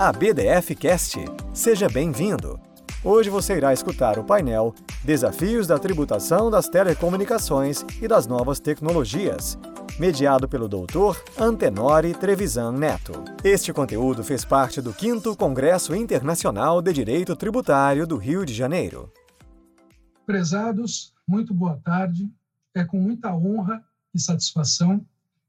a BDF Cast. Seja bem-vindo. Hoje você irá escutar o painel Desafios da Tributação das Telecomunicações e das Novas Tecnologias, mediado pelo Dr. Antenori Trevisan Neto. Este conteúdo fez parte do 5 Congresso Internacional de Direito Tributário do Rio de Janeiro. Prezados, muito boa tarde. É com muita honra e satisfação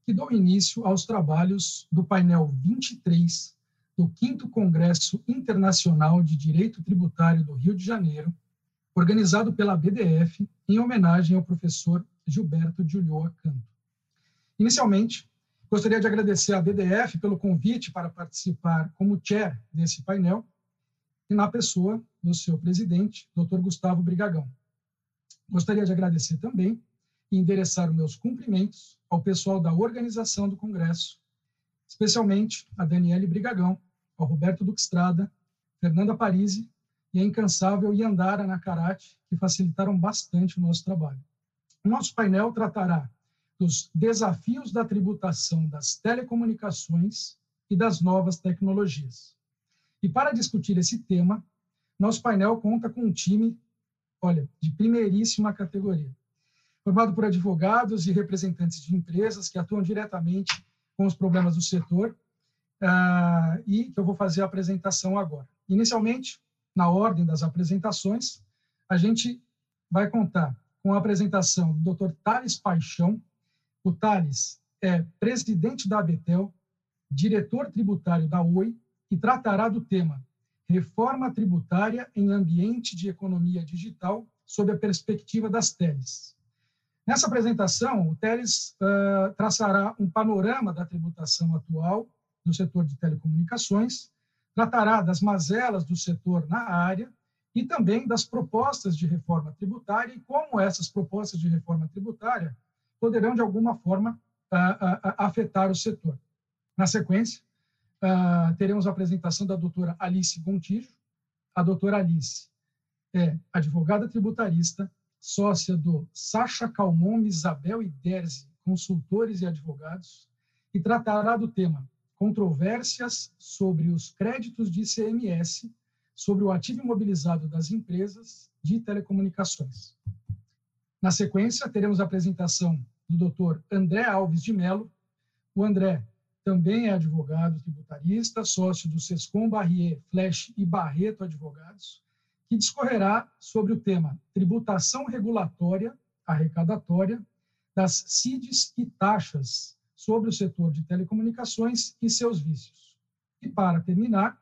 que dou início aos trabalhos do painel 23 do 5 Congresso Internacional de Direito Tributário do Rio de Janeiro, organizado pela BDF em homenagem ao professor Gilberto de Ulloa Canto. Inicialmente, gostaria de agradecer à BDF pelo convite para participar como chair desse painel e na pessoa do seu presidente, Dr. Gustavo Brigagão. Gostaria de agradecer também e endereçar os meus cumprimentos ao pessoal da organização do Congresso, especialmente a Daniele Brigagão, ao Roberto Duxtrada, Fernanda Parisi e a incansável Yandara Nakarate, que facilitaram bastante o nosso trabalho. O nosso painel tratará dos desafios da tributação das telecomunicações e das novas tecnologias. E para discutir esse tema, nosso painel conta com um time, olha, de primeiríssima categoria formado por advogados e representantes de empresas que atuam diretamente com os problemas do setor, uh, e que eu vou fazer a apresentação agora. Inicialmente, na ordem das apresentações, a gente vai contar com a apresentação do Dr. Thales Paixão. O Thales é presidente da Abetel, diretor tributário da Oi e tratará do tema Reforma tributária em ambiente de economia digital sob a perspectiva das teles. Nessa apresentação, o Teles uh, traçará um panorama da tributação atual do setor de telecomunicações, tratará das mazelas do setor na área e também das propostas de reforma tributária e como essas propostas de reforma tributária poderão, de alguma forma, afetar o setor. Na sequência, teremos a apresentação da doutora Alice Gontijo. A doutora Alice é advogada tributarista, sócia do Sacha Calmon, Isabel e Derzi, consultores e advogados, e tratará do tema controvérsias sobre os créditos de ICMS sobre o ativo imobilizado das empresas de telecomunicações. Na sequência, teremos a apresentação do Dr. André Alves de Mello. O André também é advogado tributarista, sócio do Sescom Barrier, Flash e Barreto Advogados, que discorrerá sobre o tema tributação regulatória arrecadatória das CIDs e taxas sobre o setor de telecomunicações e seus vícios. E, para terminar,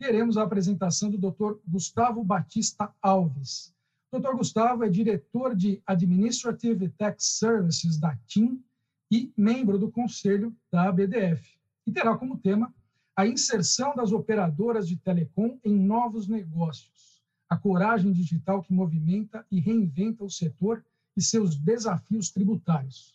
teremos a apresentação do Dr. Gustavo Batista Alves. Dr. Gustavo é diretor de Administrative Tax Services da TIM e membro do conselho da ABDF. E terá como tema a inserção das operadoras de telecom em novos negócios a coragem digital que movimenta e reinventa o setor e seus desafios tributários.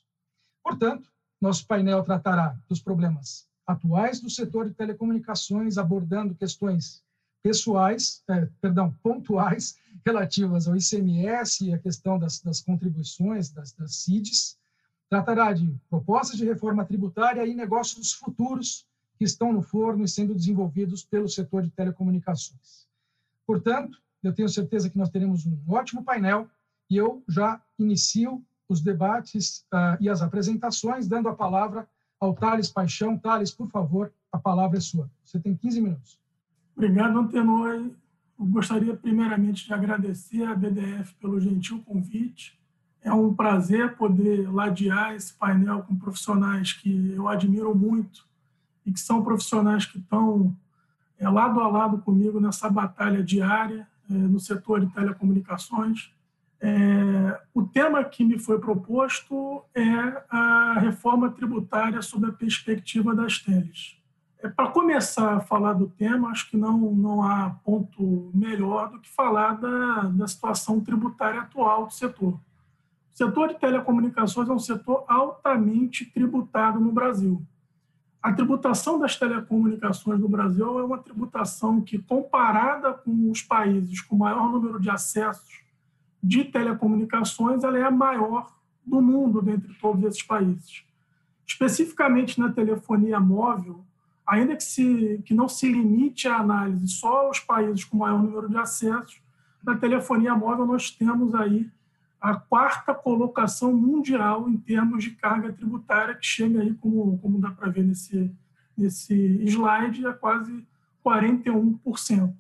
Portanto, nosso painel tratará dos problemas atuais do setor de telecomunicações, abordando questões pessoais, eh, perdão, pontuais relativas ao ICMS e a questão das, das contribuições das, das CIDs. Tratará de propostas de reforma tributária e negócios futuros que estão no forno e sendo desenvolvidos pelo setor de telecomunicações. Portanto, eu tenho certeza que nós teremos um ótimo painel e eu já inicio os debates uh, e as apresentações, dando a palavra ao Thales Paixão. Thales, por favor, a palavra é sua. Você tem 15 minutos. Obrigado, Antenor. Eu gostaria, primeiramente, de agradecer à BDF pelo gentil convite. É um prazer poder ladear esse painel com profissionais que eu admiro muito e que são profissionais que estão é, lado a lado comigo nessa batalha diária no setor de telecomunicações. É, o tema que me foi proposto é a reforma tributária sob a perspectiva das teles. É, Para começar a falar do tema, acho que não, não há ponto melhor do que falar da, da situação tributária atual do setor. O setor de telecomunicações é um setor altamente tributado no Brasil. A tributação das telecomunicações no Brasil é uma tributação que, comparada com os países com maior número de acessos de telecomunicações, ela é a maior do mundo dentre todos esses países. Especificamente na telefonia móvel, ainda que, se, que não se limite a análise só aos países com maior número de acessos, na telefonia móvel nós temos aí a quarta colocação mundial em termos de carga tributária, que chega aí, como, como dá para ver nesse, nesse slide, a quase 41%.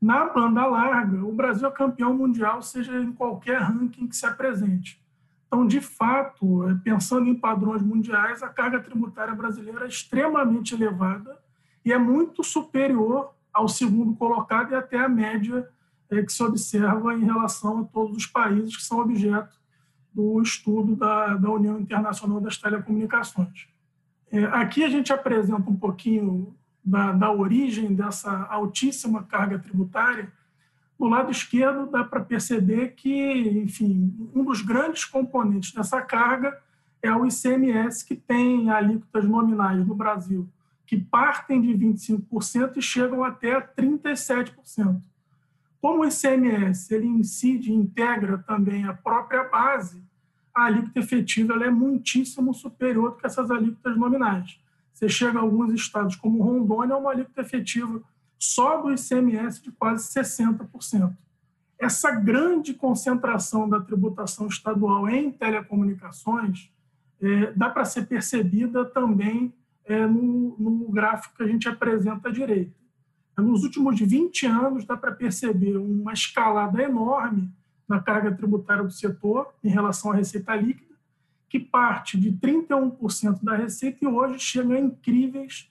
Na banda larga, o Brasil é campeão mundial, seja em qualquer ranking que se apresente. Então, de fato, é, pensando em padrões mundiais, a carga tributária brasileira é extremamente elevada e é muito superior ao segundo colocado e até à média é, que se observa em relação a todos os países que são objeto do estudo da, da União Internacional das Telecomunicações. É, aqui a gente apresenta um pouquinho da, da origem dessa altíssima carga tributária, do lado esquerdo dá para perceber que, enfim, um dos grandes componentes dessa carga é o ICMS, que tem alíquotas nominais no Brasil que partem de 25% e chegam até 37%. Como o ICMS ele incide e integra também a própria base, a alíquota efetiva é muitíssimo superior do que essas alíquotas nominais. Você chega a alguns estados, como Rondônia, uma alíquota efetiva só do ICMS de quase 60%. Essa grande concentração da tributação estadual em telecomunicações é, dá para ser percebida também é, no, no gráfico que a gente apresenta à direita. Nos últimos 20 anos, dá para perceber uma escalada enorme na carga tributária do setor em relação à receita líquida, que parte de 31% da receita e hoje chega a incríveis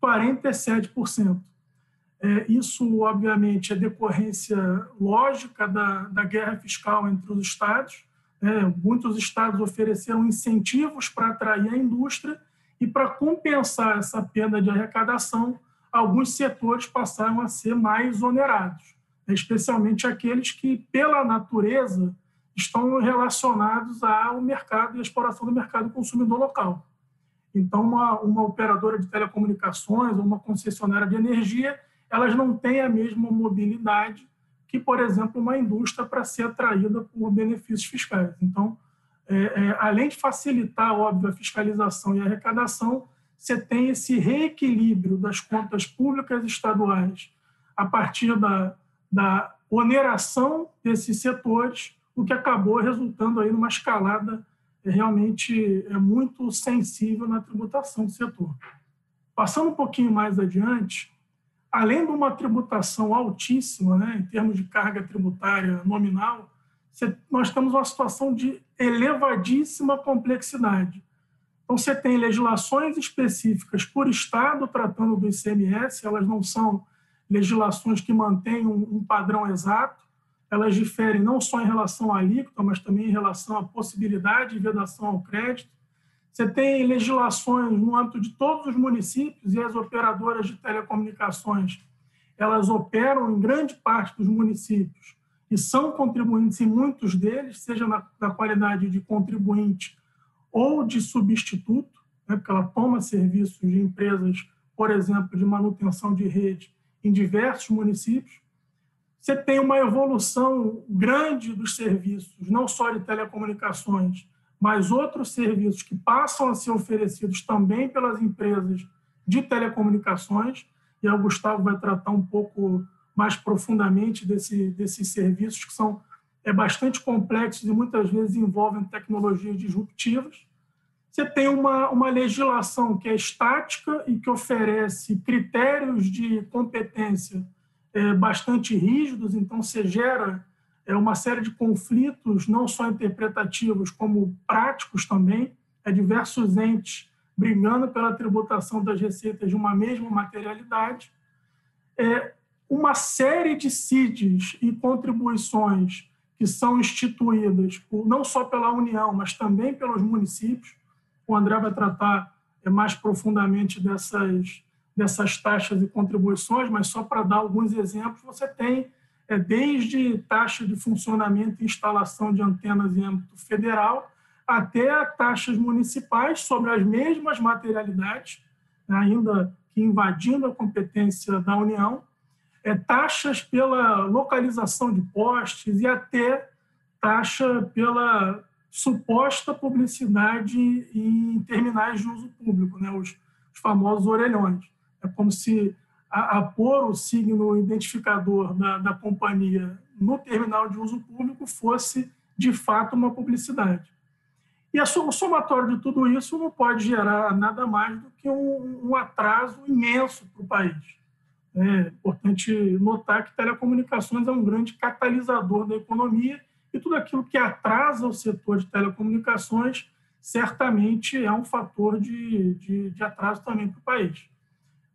47%. É, isso, obviamente, é decorrência lógica da, da guerra fiscal entre os estados. É, muitos estados ofereceram incentivos para atrair a indústria e, para compensar essa perda de arrecadação, alguns setores passaram a ser mais onerados, especialmente aqueles que, pela natureza, estão relacionados ao mercado e à exploração do mercado consumidor local. Então, uma, uma operadora de telecomunicações ou uma concessionária de energia, elas não têm a mesma mobilidade que, por exemplo, uma indústria para ser atraída por benefícios fiscais. Então, é, é, além de facilitar, óbvio, a fiscalização e a arrecadação, você tem esse reequilíbrio das contas públicas estaduais a partir da, da oneração desses setores o que acabou resultando aí numa escalada realmente é muito sensível na tributação do setor. Passando um pouquinho mais adiante, além de uma tributação altíssima, né, em termos de carga tributária nominal, nós temos uma situação de elevadíssima complexidade. Então, você tem legislações específicas por Estado tratando do ICMS, elas não são legislações que mantêm um padrão exato, elas diferem não só em relação à alíquota, mas também em relação à possibilidade de vedação ao crédito. Você tem legislações no âmbito de todos os municípios e as operadoras de telecomunicações, elas operam em grande parte dos municípios e são contribuintes em muitos deles, seja na, na qualidade de contribuinte ou de substituto, né, porque ela toma serviços de empresas, por exemplo, de manutenção de rede em diversos municípios você tem uma evolução grande dos serviços, não só de telecomunicações, mas outros serviços que passam a ser oferecidos também pelas empresas de telecomunicações, e o Gustavo vai tratar um pouco mais profundamente desse, desses serviços que são é, bastante complexos e muitas vezes envolvem tecnologias disruptivas. Você tem uma, uma legislação que é estática e que oferece critérios de competência é, bastante rígidos, então você gera é, uma série de conflitos, não só interpretativos, como práticos também, é diversos entes brigando pela tributação das receitas de uma mesma materialidade. É, uma série de CIDs e contribuições que são instituídas por, não só pela União, mas também pelos municípios. O André vai tratar é, mais profundamente dessas dessas taxas e contribuições, mas só para dar alguns exemplos, você tem é, desde taxa de funcionamento e instalação de antenas em âmbito federal, até taxas municipais sobre as mesmas materialidades, né, ainda que invadindo a competência da União, é, taxas pela localização de postes e até taxa pela suposta publicidade em terminais de uso público, né, os os famosos orelhões. É como se a, a pôr o signo identificador da, da companhia no terminal de uso público fosse, de fato, uma publicidade. E o somatório de tudo isso não pode gerar nada mais do que um, um atraso imenso para o país. É importante notar que telecomunicações é um grande catalisador da economia e tudo aquilo que atrasa o setor de telecomunicações certamente é um fator de, de, de atraso também para o país.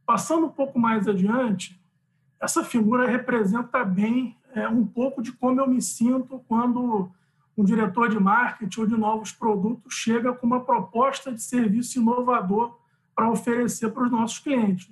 Passando um pouco mais adiante, essa figura representa bem é, um pouco de como eu me sinto quando um diretor de marketing ou de novos produtos chega com uma proposta de serviço inovador para oferecer para os nossos clientes.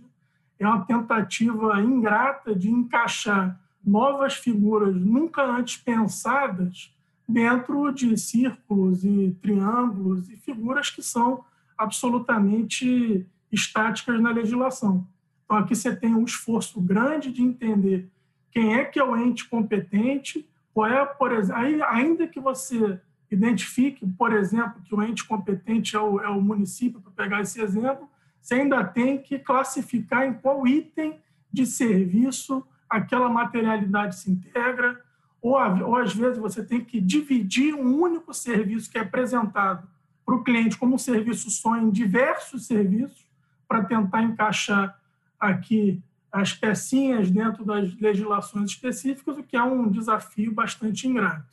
É uma tentativa ingrata de encaixar novas figuras nunca antes pensadas dentro de círculos e triângulos e figuras que são absolutamente estáticas na legislação. Então, aqui você tem um esforço grande de entender quem é que é o ente competente, qual é, por exemplo, ainda que você identifique, por exemplo, que o ente competente é o, é o município, para pegar esse exemplo, você ainda tem que classificar em qual item de serviço aquela materialidade se integra, ou, ou às vezes você tem que dividir um único serviço que é apresentado para o cliente como um serviço só em diversos serviços, para tentar encaixar aqui as pecinhas dentro das legislações específicas, o que é um desafio bastante ingrato.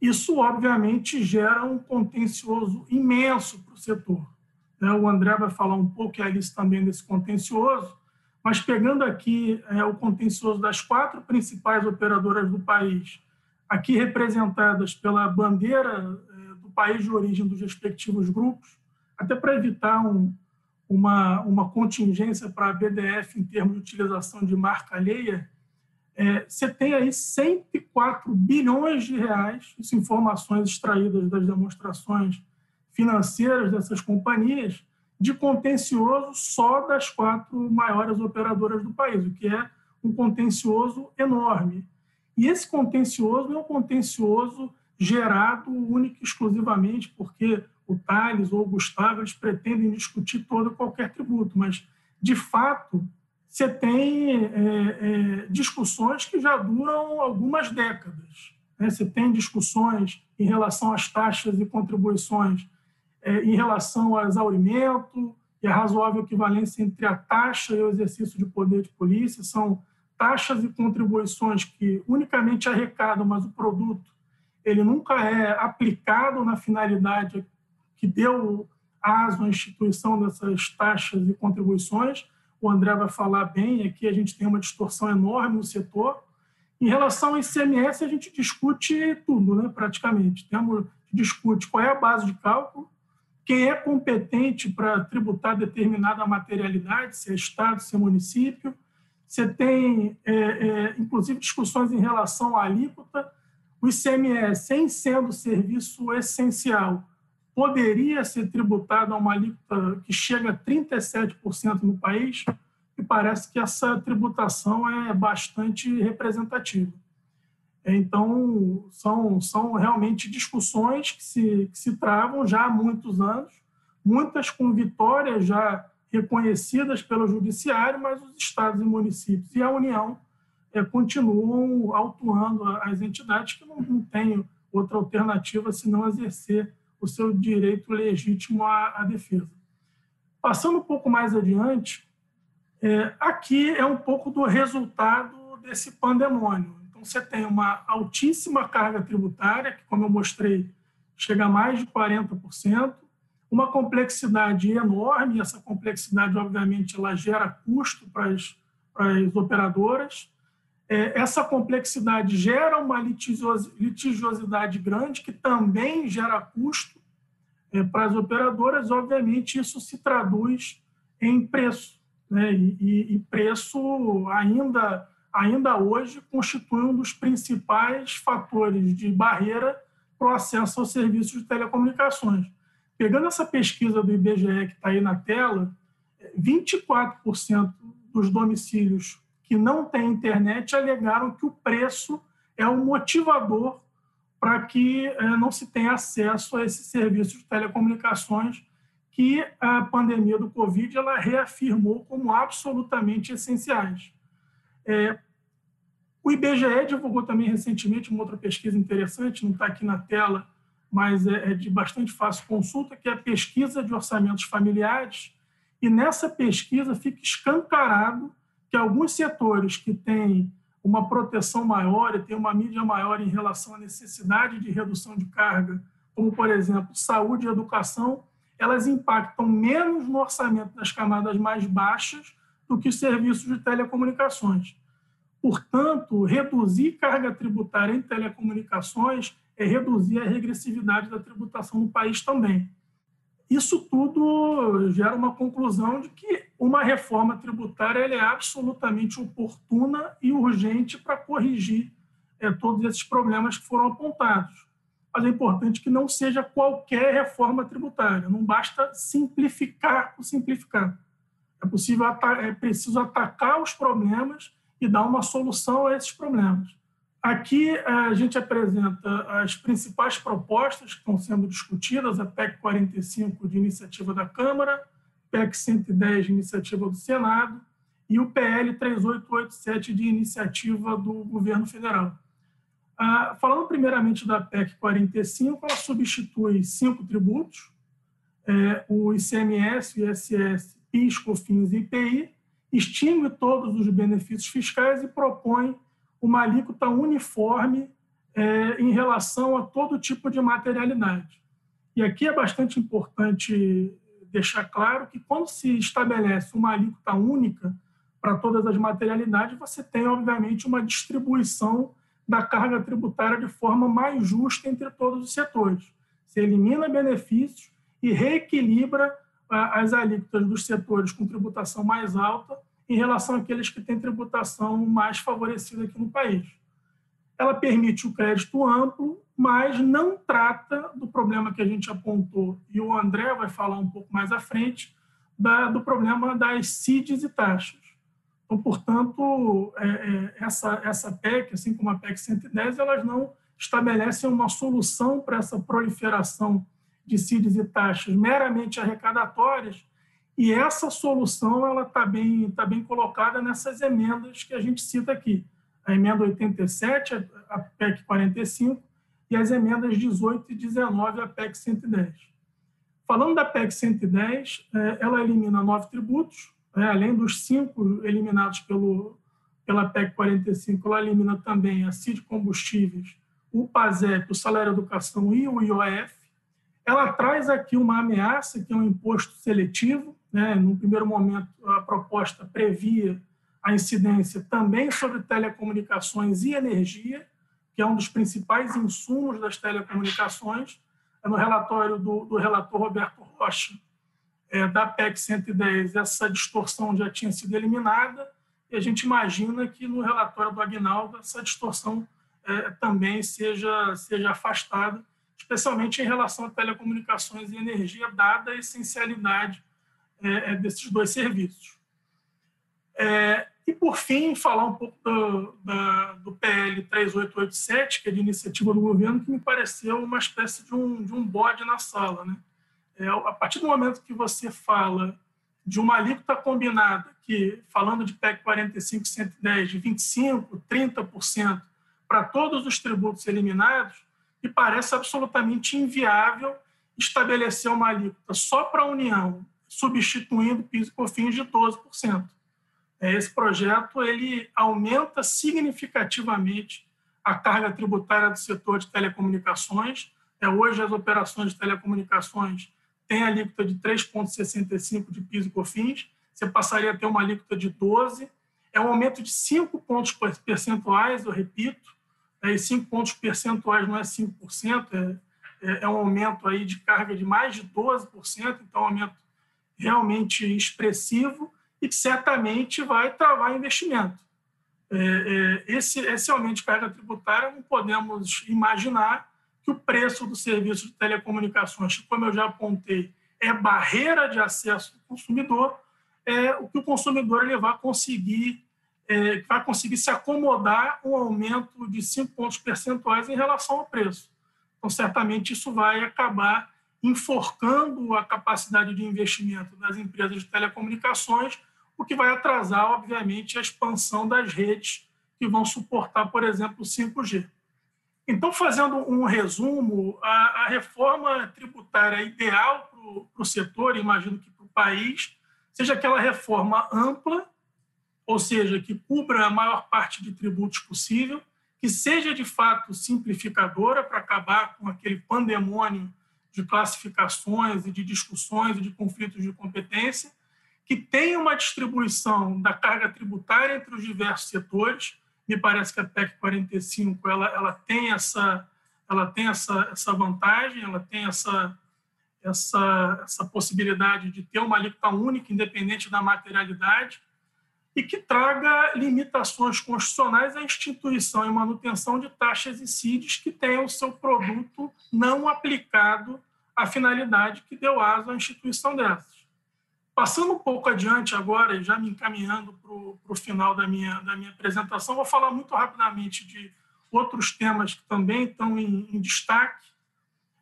Isso, obviamente, gera um contencioso imenso para o setor. Né? O André vai falar um pouco, e a Alice também, desse contencioso, mas pegando aqui é, o contencioso das quatro principais operadoras do país, aqui representadas pela bandeira é, do país de origem dos respectivos grupos, até para evitar um, uma, uma contingência para a BDF em termos de utilização de marca alheia, é, você tem aí 104 bilhões de reais, isso informações extraídas das demonstrações financeiras dessas companhias, de contencioso só das quatro maiores operadoras do país, o que é um contencioso enorme. E esse contencioso é um contencioso gerado único e exclusivamente porque o Thales ou o Gustavo eles pretendem discutir todo qualquer tributo, mas, de fato, você tem é, é, discussões que já duram algumas décadas. Né? Você tem discussões em relação às taxas e contribuições é, em relação ao exaurimento e a razoável equivalência entre a taxa e o exercício de poder de polícia. São taxas e contribuições que unicamente arrecadam, mas o produto ele nunca é aplicado na finalidade que deu aso à instituição dessas taxas e contribuições. O André vai falar bem, aqui a gente tem uma distorção enorme no setor. Em relação ao ICMS, a gente discute tudo, né, praticamente. Temos, discute qual é a base de cálculo, quem é competente para tributar determinada materialidade, se é Estado, se é município. Você tem, é, é, inclusive, discussões em relação à alíquota. O ICMS, em sendo serviço essencial, poderia ser tributado a uma alíquota que chega a 37% no país, e parece que essa tributação é bastante representativa. Então, são, são realmente discussões que se, que se travam já há muitos anos, muitas com vitórias já reconhecidas pelo Judiciário, mas os estados e municípios e a União é, continuam autuando as entidades que não, não têm outra alternativa senão exercer o seu direito legítimo à, à defesa. Passando um pouco mais adiante, é, aqui é um pouco do resultado desse pandemônio. Você tem uma altíssima carga tributária, que, como eu mostrei, chega a mais de 40%, uma complexidade enorme, e essa complexidade, obviamente, ela gera custo para as, para as operadoras, é, essa complexidade gera uma litigiosidade grande, que também gera custo é, para as operadoras. Obviamente, isso se traduz em preço. Né? E, e, preço, ainda, ainda hoje, constitui um dos principais fatores de barreira para o acesso aos serviços de telecomunicações. Pegando essa pesquisa do IBGE que está aí na tela, 24% dos domicílios que não têm internet alegaram que o preço é o motivador para que é, não se tenha acesso a esse serviço de telecomunicações que a pandemia do Covid ela reafirmou como absolutamente essenciais. É, o IBGE divulgou também recentemente uma outra pesquisa interessante, não está aqui na tela, mas é, é de bastante fácil consulta, que é a pesquisa de orçamentos familiares. E nessa pesquisa fica escancarado que alguns setores que têm uma proteção maior e têm uma mídia maior em relação à necessidade de redução de carga, como, por exemplo, saúde e educação, elas impactam menos no orçamento das camadas mais baixas do que os serviços de telecomunicações. Portanto, reduzir carga tributária em telecomunicações é reduzir a regressividade da tributação no país também. Isso tudo gera uma conclusão de que uma reforma tributária é absolutamente oportuna e urgente para corrigir é, todos esses problemas que foram apontados. Mas é importante que não seja qualquer reforma tributária, não basta simplificar por simplificar. É, possível, é preciso atacar os problemas e dar uma solução a esses problemas. Aqui eh, a gente apresenta as principais propostas que estão sendo discutidas, a PEC 45 de iniciativa da Câmara, PEC 110 de iniciativa do Senado e o PL 3887 de iniciativa do governo federal. Ah, falando primeiramente da PEC 45, ela substitui cinco tributos, é, o ICMS, o ISS, PIS, COFINS e IPI, extingue todos os benefícios fiscais e propõe uma alíquota uniforme é, em relação a todo tipo de materialidade. E aqui é bastante importante deixar claro que quando se estabelece uma alíquota única para todas as materialidades, você tem, obviamente, uma distribuição da carga tributária de forma mais justa entre todos os setores. Você elimina benefícios e reequilibra as alíquotas dos setores com tributação mais alta em relação àqueles que têm tributação mais favorecida aqui no país. Ela permite o crédito amplo, mas não trata do problema que a gente apontou, e o André vai falar um pouco mais à frente, da, do problema das CIDs e taxas. Então, portanto, é, é, essa, essa PEC, assim como a PEC 110, elas não estabelecem uma solução para essa proliferação de CIDs e taxas meramente arrecadatórias, e essa solução ela está bem, tá bem colocada nessas emendas que a gente cita aqui. A emenda 87, a PEC 45, e as emendas 18 e 19, a PEC 110. Falando da PEC 110, é, ela elimina nove tributos, né, além dos cinco eliminados pelo, pela PEC 45, ela elimina também a CID Combustíveis, o PASEP, o Salário Educação e o IOF. Ela traz aqui uma ameaça, que é um imposto seletivo, né? No primeiro momento, a proposta previa a incidência também sobre telecomunicações e energia, que é um dos principais insumos das telecomunicações. É no relatório do, do relator Roberto Rocha, é, da PEC 110, essa distorção já tinha sido eliminada, e a gente imagina que no relatório do Agnaldo essa distorção é, também seja, seja afastada, especialmente em relação a telecomunicações e energia, dada a essencialidade é, é, desses dois serviços. É, e, por fim, falar um pouco do, da, do PL 3887, que é de iniciativa do governo, que me pareceu uma espécie de um, de um bode na sala. Né? É, a partir do momento que você fala de uma alíquota combinada, que, falando de PEC 45 110, de 25%, 30% para todos os tributos eliminados, me parece absolutamente inviável estabelecer uma alíquota só para a União substituindo PIS e COFINS de 12%. É, esse projeto ele aumenta significativamente a carga tributária do setor de telecomunicações. É, hoje, as operações de telecomunicações têm alíquota de 3,65% de PIS e COFINS, você passaria a ter uma alíquota de 12%. É um aumento de 5 pontos percentuais, eu repito, e 5 pontos percentuais não é 5%, é, é, é um aumento aí de carga de mais de 12%, então um aumento realmente expressivo e que certamente vai travar investimento. É, é, esse, esse aumento de carga tributária, não podemos imaginar que o preço do serviço de telecomunicações, como eu já apontei, é barreira de acesso do consumidor, é o que o consumidor ele vai conseguir é, vai conseguir se acomodar um aumento de 5 pontos percentuais em relação ao preço. Então, certamente, isso vai acabar enforcando a capacidade de investimento das empresas de telecomunicações, o que vai atrasar, obviamente, a expansão das redes que vão suportar, por exemplo, o 5G. Então, fazendo um resumo, a, a reforma tributária ideal para o setor, imagino que para o país, seja aquela reforma ampla, ou seja, que cubra a maior parte de tributos possível, que seja de fato simplificadora para acabar com aquele pandemônio de classificações e de discussões e de conflitos de competência, que tenha uma distribuição da carga tributária entre os diversos setores. Me parece que a PEC 45 ela, ela tem essa ela tem essa, essa vantagem, ela tem essa, essa, essa possibilidade de ter uma alíquota única, independente da materialidade, e que traga limitações constitucionais à instituição e manutenção de taxas e CIDs que tenham seu produto não aplicado à finalidade que deu asa à instituição dessas. Passando um pouco adiante agora, já me encaminhando para o final da minha, da minha apresentação, vou falar muito rapidamente de outros temas que também estão em, em destaque.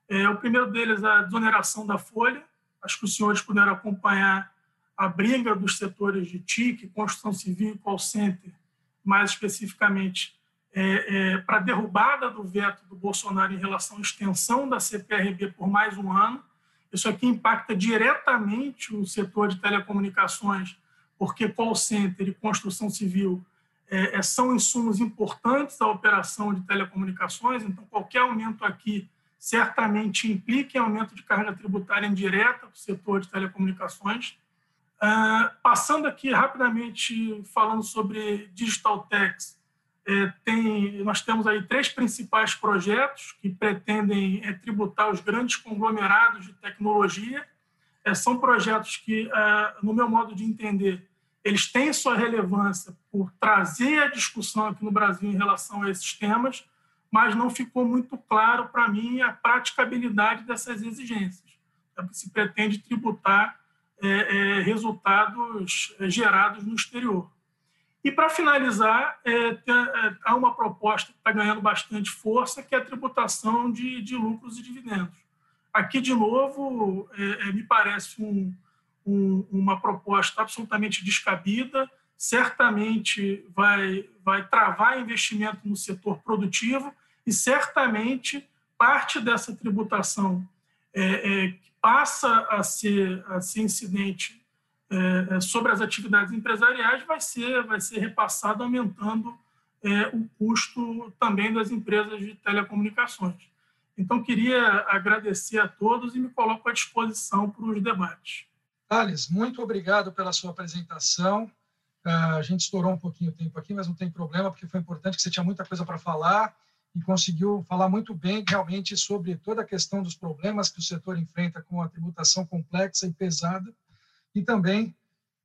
É, o primeiro deles é a desoneração da folha. Acho que os senhores puderam acompanhar a briga dos setores de TIC, construção civil e call center, mais especificamente, é, é, para a derrubada do veto do Bolsonaro em relação à extensão da CPRB por mais um ano. Isso aqui impacta diretamente o setor de telecomunicações, porque call center e construção civil é, é são insumos importantes da operação de telecomunicações, então qualquer aumento aqui certamente implica em aumento de carga tributária indireta para o setor de telecomunicações. Uh, passando aqui rapidamente, falando sobre Digital Techs, é, tem, nós temos aí três principais projetos que pretendem é, tributar os grandes conglomerados de tecnologia. É, são projetos que, ah, no meu modo de entender, eles têm sua relevância por trazer a discussão aqui no Brasil em relação a esses temas, mas não ficou muito claro para mim a praticabilidade dessas exigências. É, se pretende tributar é, é, resultados é, gerados no exterior. E, para finalizar, é, é, há uma proposta que está ganhando bastante força, que é a tributação de, de lucros e dividendos. Aqui, de novo, é, me parece um, um, uma proposta absolutamente descabida, certamente vai, vai travar investimento no setor produtivo e certamente parte dessa tributação é, é, passa a ser, a ser incidente é, é, sobre as atividades empresariais vai ser, vai ser repassado aumentando é, o custo também das empresas de telecomunicações. Então, queria agradecer a todos e me coloco à disposição para os debates. Thales, muito obrigado pela sua apresentação. Ah, a gente estourou um pouquinho o tempo aqui, mas não tem problema, porque foi importante que você tinha muita coisa para falar e conseguiu falar muito bem realmente sobre toda a questão dos problemas que o setor enfrenta com a tributação complexa e pesada e também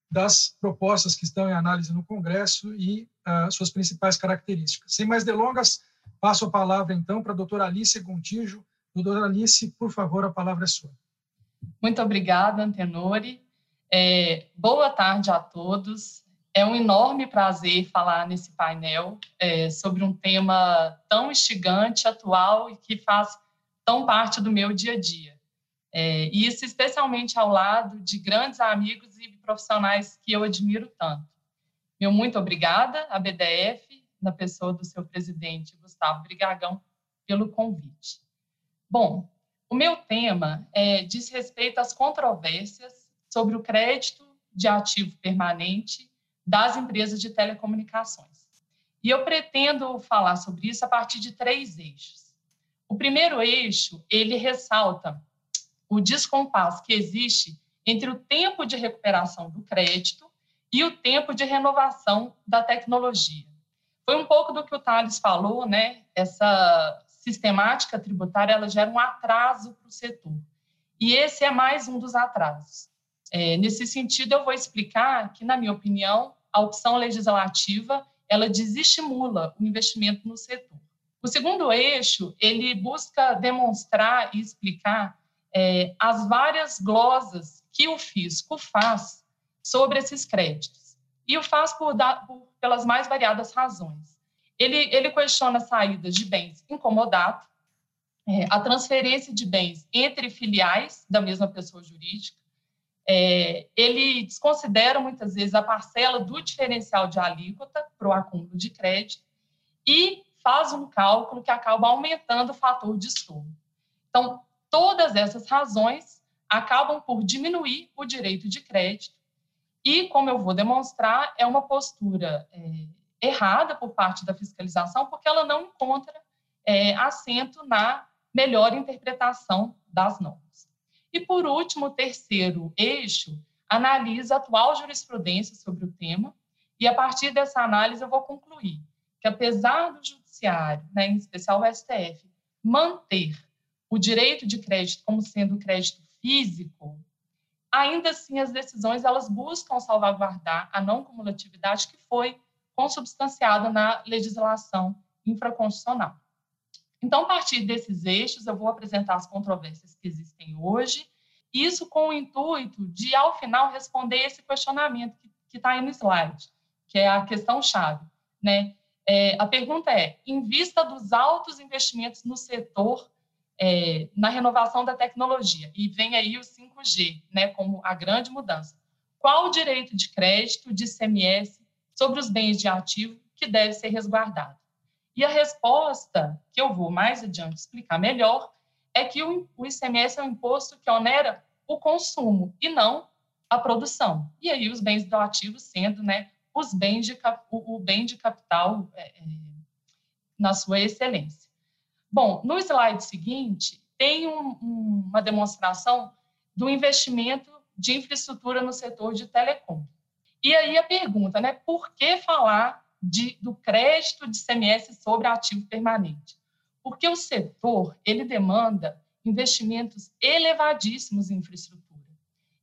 das propostas que estão em análise no Congresso e uh, suas principais características. Sem mais delongas, passo a palavra então para a doutora Alice Gontijo. Doutora Alice, por favor, a palavra é sua. Muito obrigada, Antenori. É, boa tarde a todos. É um enorme prazer falar nesse painel é, sobre um tema tão instigante, atual e que faz tão parte do meu dia a dia. É, e isso especialmente ao lado de grandes amigos e profissionais que eu admiro tanto. Meu muito obrigada à BDF, na pessoa do seu presidente, Gustavo Brigagão, pelo convite. Bom, o meu tema é, diz respeito às controvérsias sobre o crédito de ativo permanente das empresas de telecomunicações. E eu pretendo falar sobre isso a partir de três eixos. O primeiro eixo, ele ressalta o descompasso que existe entre o tempo de recuperação do crédito e o tempo de renovação da tecnologia. Foi um pouco do que o Thales falou, né? Essa sistemática tributária ela gera um atraso para o setor. E esse é mais um dos atrasos. É, nesse sentido, eu vou explicar que, na minha opinião, a opção legislativa ela desestimula o investimento no setor. O segundo eixo ele busca demonstrar e explicar é, as várias glosas que o fisco faz sobre esses créditos e o faz por, por pelas mais variadas razões. Ele, ele questiona saídas de bens incomodados, é, a transferência de bens entre filiais da mesma pessoa jurídica. É, ele desconsidera muitas vezes a parcela do diferencial de alíquota para o acúmulo de crédito e faz um cálculo que acaba aumentando o fator de soma. Então, todas essas razões acabam por diminuir o direito de crédito e, como eu vou demonstrar, é uma postura é, errada por parte da fiscalização, porque ela não encontra é, assento na melhor interpretação das normas. E, por último, o terceiro eixo analisa a atual jurisprudência sobre o tema, e a partir dessa análise eu vou concluir que, apesar do Judiciário, né, em especial o STF, manter o direito de crédito como sendo crédito físico, ainda assim as decisões elas buscam salvaguardar a não cumulatividade que foi consubstanciada na legislação infraconstitucional. Então, a partir desses eixos, eu vou apresentar as controvérsias que existem hoje, isso com o intuito de, ao final, responder esse questionamento que está aí no slide, que é a questão-chave. Né? É, a pergunta é: em vista dos altos investimentos no setor é, na renovação da tecnologia, e vem aí o 5G né, como a grande mudança, qual o direito de crédito de CMS sobre os bens de ativo que deve ser resguardado? E a resposta, que eu vou mais adiante explicar melhor, é que o, ICMS é um imposto que onera o consumo e não a produção. E aí os bens do ativo sendo né, os bens de, o, bem de capital é, é, na sua excelência. Bom, no slide seguinte, tem um, uma demonstração do investimento de infraestrutura no setor de telecom. E aí a pergunta, né, por que falar de, do crédito de CMS sobre ativo permanente. Porque o setor ele demanda investimentos elevadíssimos em infraestrutura.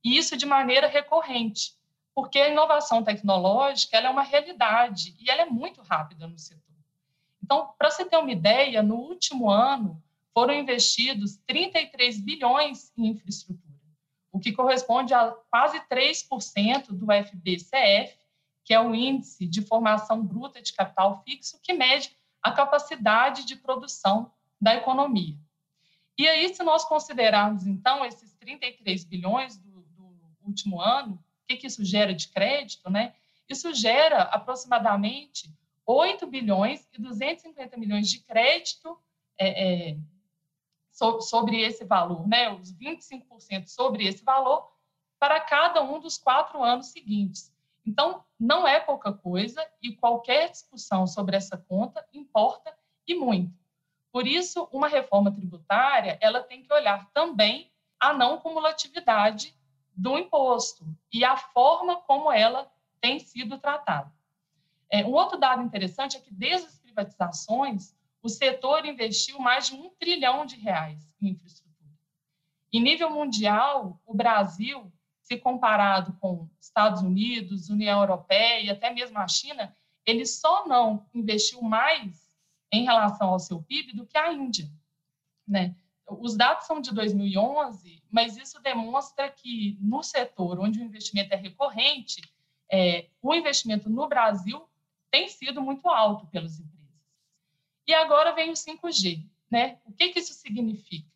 E isso de maneira recorrente, porque a inovação tecnológica é uma realidade e ela é muito rápida no setor. Então, para você ter uma ideia, no último ano foram investidos 33 bilhões em infraestrutura, o que corresponde a quase 3% do FBCF, que é o índice de formação bruta de capital fixo, que mede a capacidade de produção da economia. E aí, se nós considerarmos, então, esses 33 bilhões do, do último ano, o que, que isso gera de crédito, né? Isso gera aproximadamente 8 bilhões e 250 milhões de crédito é, é, so, sobre esse valor, né? Os 25% sobre esse valor para cada um dos quatro anos seguintes. Então, não é pouca coisa e qualquer discussão sobre essa conta importa e muito. Por isso, uma reforma tributária, ela tem que olhar também a não cumulatividade do imposto e a forma como ela tem sido tratada. É, um outro dado interessante é que desde as privatizações, o setor investiu mais de um trilhão de reais em infraestrutura. Em nível mundial, o Brasil se comparado com Estados Unidos, União Europeia e até mesmo a China, ele só não investiu mais em relação ao seu PIB do que a Índia. Né? Os dados são de 2011, mas isso demonstra que no setor onde o investimento é recorrente, é, o investimento no Brasil tem sido muito alto pelas empresas. E agora vem o 5G. Né? O que, que isso significa?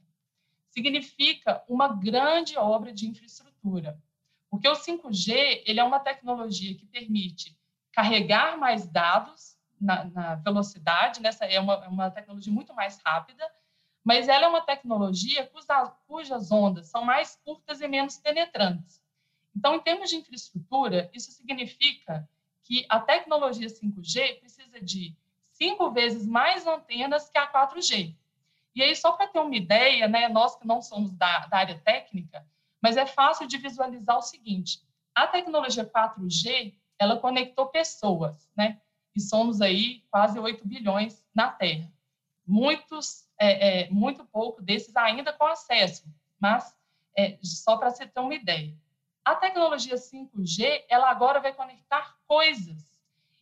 Significa uma grande obra de infraestrutura infraestrutura. Porque o 5G ele é uma tecnologia que permite carregar mais dados na, na velocidade, nessa é uma, é uma tecnologia muito mais rápida, mas ela é uma tecnologia cuja, cujas ondas são mais curtas e menos penetrantes. Então, em termos de infraestrutura, isso significa que a tecnologia 5G precisa de cinco vezes mais antenas que a 4G. E aí, só para ter uma ideia, né, nós que não somos da, da área técnica, mas é fácil de visualizar o seguinte: a tecnologia 4G ela conectou pessoas, né? E somos aí quase 8 bilhões na Terra. Muitos, é, é, muito pouco desses ainda com acesso, mas é, só para você ter uma ideia. A tecnologia 5G, ela agora vai conectar coisas.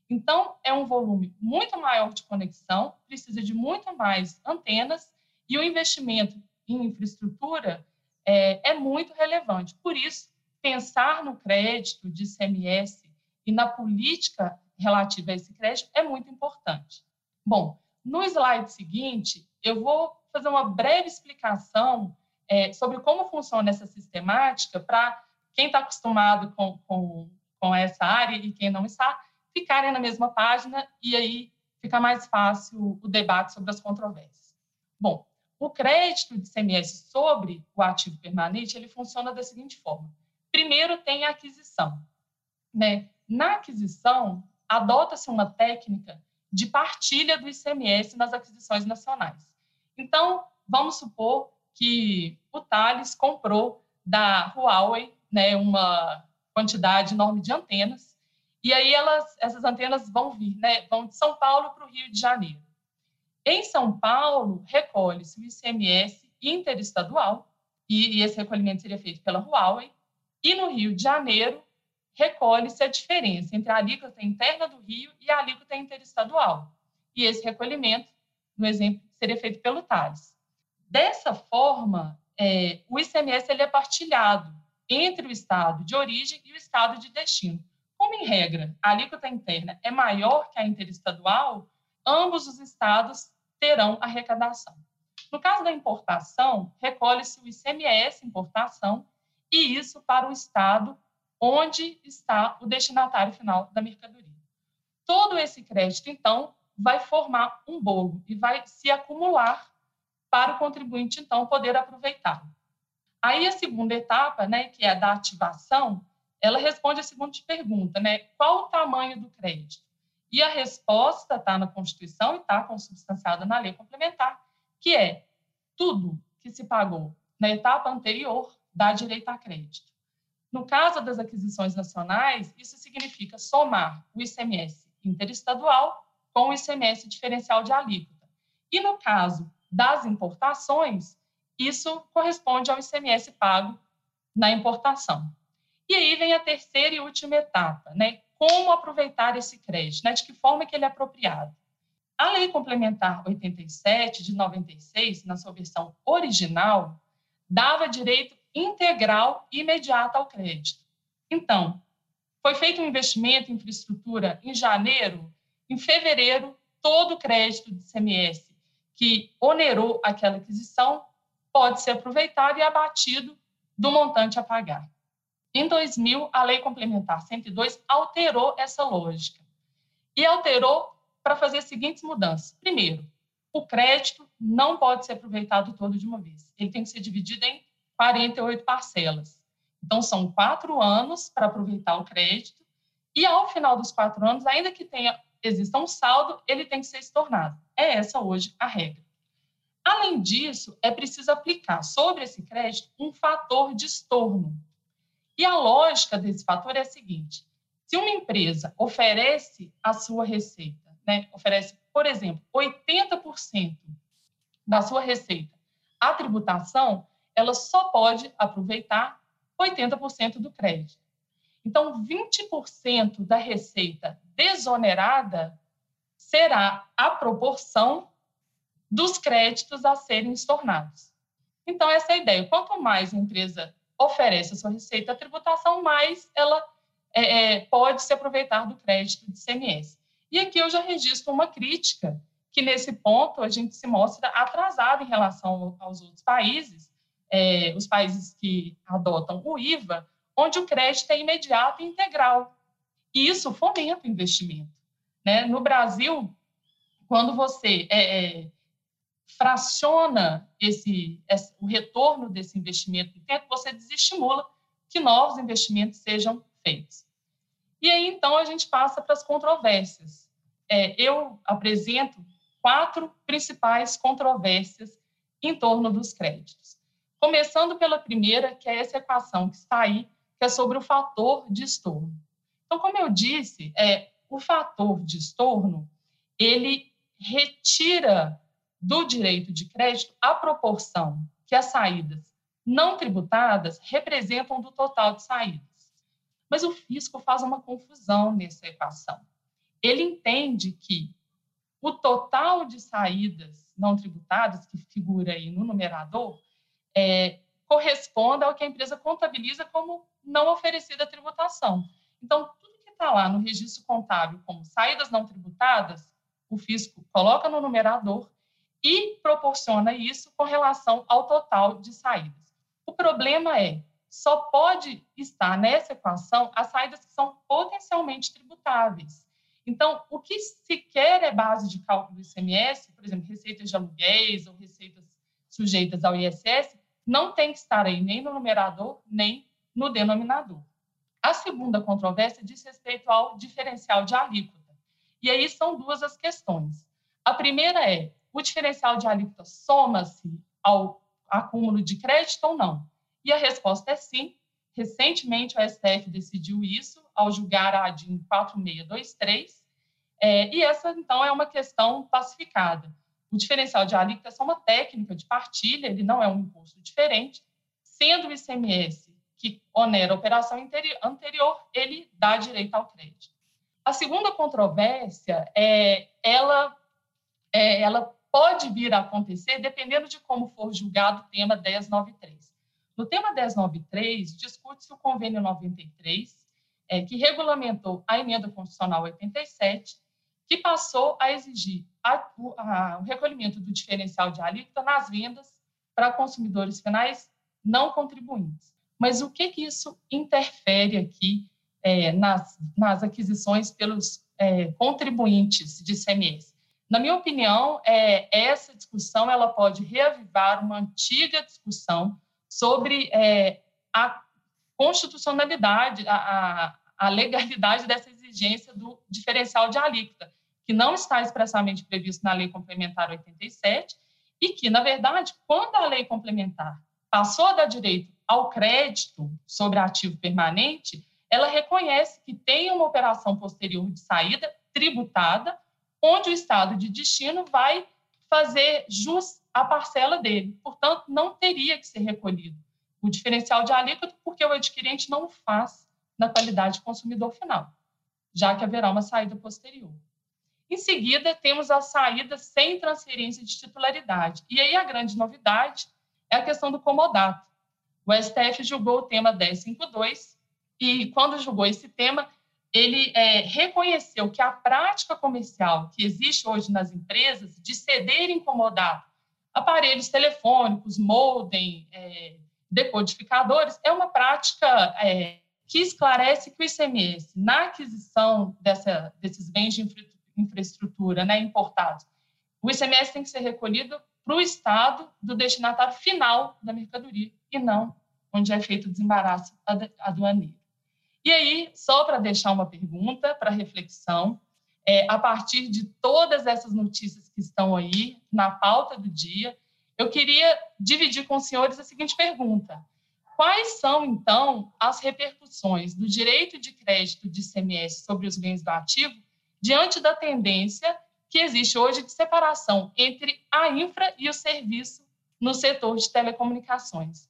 Então, é um volume muito maior de conexão, precisa de muito mais antenas, e o investimento em infraestrutura é, é muito relevante. Por isso, pensar no crédito de ICMS e na política relativa a esse crédito é muito importante. Bom, no slide seguinte, eu vou fazer uma breve explicação é, sobre como funciona essa sistemática para quem está acostumado com, com, com essa área e quem não está, ficarem na mesma página e aí fica mais fácil o debate sobre as controvérsias. Bom, o crédito de CMS sobre o ativo permanente, ele funciona da seguinte forma. Primeiro tem a aquisição. Né? Na aquisição, adota-se uma técnica de partilha do ICMS nas aquisições nacionais. Então, vamos supor que o Thales comprou da Huawei né, uma quantidade enorme de antenas, e aí elas, essas antenas vão vir, né, vão de São Paulo para o Rio de Janeiro. Em São Paulo, recolhe-se o ICMS interestadual, e, esse recolhimento seria feito pela Huawei, e no Rio de Janeiro, recolhe-se a diferença entre a alíquota interna do Rio e a alíquota interestadual. E esse recolhimento, no exemplo, seria feito pelo Thales. Dessa forma, é, o ICMS ele é partilhado entre o estado de origem e o estado de destino. Como, em regra, a alíquota interna é maior que a interestadual, ambos os estados terão arrecadação. No caso da importação, recolhe-se o ICMS importação e isso para o estado onde está o destinatário final da mercadoria. Todo esse crédito, então, vai formar um bolo e vai se acumular para o contribuinte, então, poder aproveitar. Aí a segunda etapa, né, que é a da ativação, ela responde a seguinte pergunta, né, qual o tamanho do crédito? E a resposta está na Constituição e está consubstanciada na lei complementar, que é tudo que se pagou na etapa anterior dá direito a crédito. No caso das aquisições nacionais, isso significa somar o ICMS interestadual com o ICMS diferencial de alíquota. E no caso das importações, isso corresponde ao ICMS pago na importação. E aí vem a terceira e última etapa, né? Como aproveitar esse crédito, né? De que forma que ele é apropriado. A Lei Complementar 87 de 96, na sua versão original, dava direito integral e imediato ao crédito. Então, foi feito um investimento em infraestrutura em janeiro, em fevereiro, todo o crédito de CMS que onerou aquela aquisição pode ser aproveitado e abatido do montante a pagar. Em 2000, a Lei Complementar 102 alterou essa lógica e alterou para fazer as seguintes mudanças. Primeiro, o crédito não pode ser aproveitado todo de uma vez. Ele tem que ser dividido em 48 parcelas. Então, são quatro anos para aproveitar o crédito e, ao final dos quatro anos, ainda que tenha exista um saldo, ele tem que ser estornado. É essa hoje a regra. Além disso, é preciso aplicar sobre esse crédito um fator de estorno. E a lógica desse fator é a seguinte: se uma empresa oferece a sua receita, né, oferece, por exemplo, 80% da sua receita à tributação, ela só pode aproveitar 80% do crédito. Então, 20% da receita desonerada será a proporção dos créditos a serem estornados. Então, essa é a ideia. Quanto mais a empresa oferece a sua receita à tributação, mais ela é, é, pode se aproveitar do crédito de CMS. E aqui eu já registro uma crítica, que nesse ponto a gente se mostra atrasado em relação aos outros países, é, os países que adotam o IVA, onde o crédito é imediato e integral. E isso fomenta o investimento. Né? No Brasil, quando você é, é, fraciona esse, esse, o retorno desse investimento no tempo, você desestimula que novos investimentos sejam feitos. E aí, então, a gente passa para as controvérsias. É, eu apresento quatro principais controvérsias em torno dos créditos. Começando pela primeira, que é essa equação que está aí, que é sobre o fator de estorno. Então, como eu disse, é, o fator de estorno, ele retira do direito de crédito a proporção que as saídas não tributadas representam do total de saídas. Mas o fisco faz uma confusão nessa equação. Ele entende que o total de saídas não tributadas, que figura aí no numerador, é, corresponda ao que a empresa contabiliza como não oferecida tributação. Então, tudo que está lá no registro contábil como saídas não tributadas o fisco coloca no numerador e proporciona isso com relação ao total de saídas. O problema é, só pode estar nessa equação as saídas que são potencialmente tributáveis. Então, o que se quer é base de cálculo do ICMS, por exemplo, receitas de aluguéis ou receitas sujeitas ao ISS, não tem que estar aí nem no numerador, nem no denominador. A segunda controvérsia diz respeito ao diferencial de alíquota. E aí são duas as questões. A primeira é: o diferencial de alíquota soma-se ao acúmulo de crédito ou não? E a resposta é sim. Recentemente, o STF decidiu isso ao julgar a ADIM 4623, é, e essa, então, é uma questão pacificada. O diferencial de alíquota é só uma técnica de partilha, ele não é um imposto diferente, sendo o ICMS que onera a operação anterior, ele dá direito ao crédito. A segunda controvérsia é ela, é, ela pode vir a acontecer dependendo de como for julgado o tema 1093. No tema 1093, discute-se o convênio 93, é, que regulamentou a emenda constitucional 87, que passou a exigir a, a, o recolhimento do diferencial de alíquota nas vendas para consumidores finais não contribuintes. Mas o que, que isso interfere aqui é, nas, nas aquisições pelos é, contribuintes de ICMS? Na minha opinião, é, essa discussão ela pode reavivar uma antiga discussão sobre é, a constitucionalidade, a, a, legalidade dessa exigência do diferencial de alíquota, que não está expressamente previsto na Lei Complementar 87 e que, na verdade, quando a lei complementar passou a dar direito ao crédito sobre ativo permanente, ela reconhece que tem uma operação posterior de saída tributada, onde o estado de destino vai fazer jus à parcela dele. Portanto, não teria que ser recolhido o diferencial de alíquota, porque o adquirente não o faz na qualidade de consumidor final, já que haverá uma saída posterior. Em seguida, temos a saída sem transferência de titularidade. E aí a grande novidade é a questão do comodato. O STF julgou o tema 1052 e, quando julgou esse tema, ele é, reconheceu que a prática comercial que existe hoje nas empresas de ceder incomodar aparelhos telefônicos, modem, é, decodificadores, é uma prática é, que esclarece que o ICMS, na aquisição dessa, desses bens de infra, infraestrutura né, importados, o ICMS tem que ser recolhido para o estado do destinatário final da mercadoria e não onde é feito o desembaraço aduaneiro. E aí, só para deixar uma pergunta para reflexão, é, a partir de todas essas notícias que estão aí na pauta do dia, eu queria dividir com os senhores a seguinte pergunta: quais são, então, as repercussões do direito de crédito de ICMS sobre os bens do ativo diante da tendência que existe hoje de separação entre a infra e o serviço no setor de telecomunicações.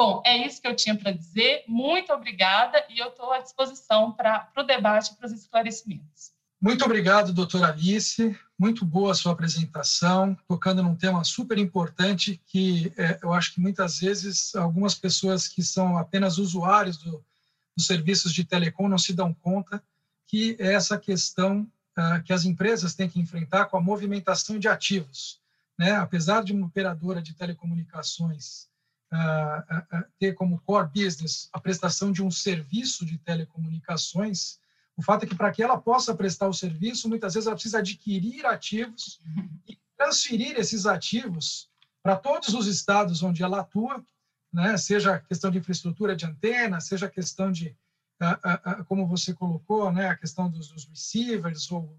Bom, é isso que eu tinha para dizer. Muito obrigada e eu estou à disposição para o debate e para os esclarecimentos. Muito obrigado, doutora Alice. Muito boa a sua apresentação, tocando num tema super importante que é, eu acho que muitas vezes algumas pessoas que são apenas usuários do, dos serviços de telecom não se dão conta que é essa questão uh, que as empresas têm que enfrentar com a movimentação de ativos. Né? Apesar de uma operadora de telecomunicações ter como core business a prestação de um serviço de telecomunicações, o fato é que para que ela possa prestar o serviço, muitas vezes ela precisa adquirir ativos e transferir esses ativos para todos os estados onde ela atua, né? seja questão de infraestrutura de antena, seja questão de como você colocou, né, a questão dos, receivers ou,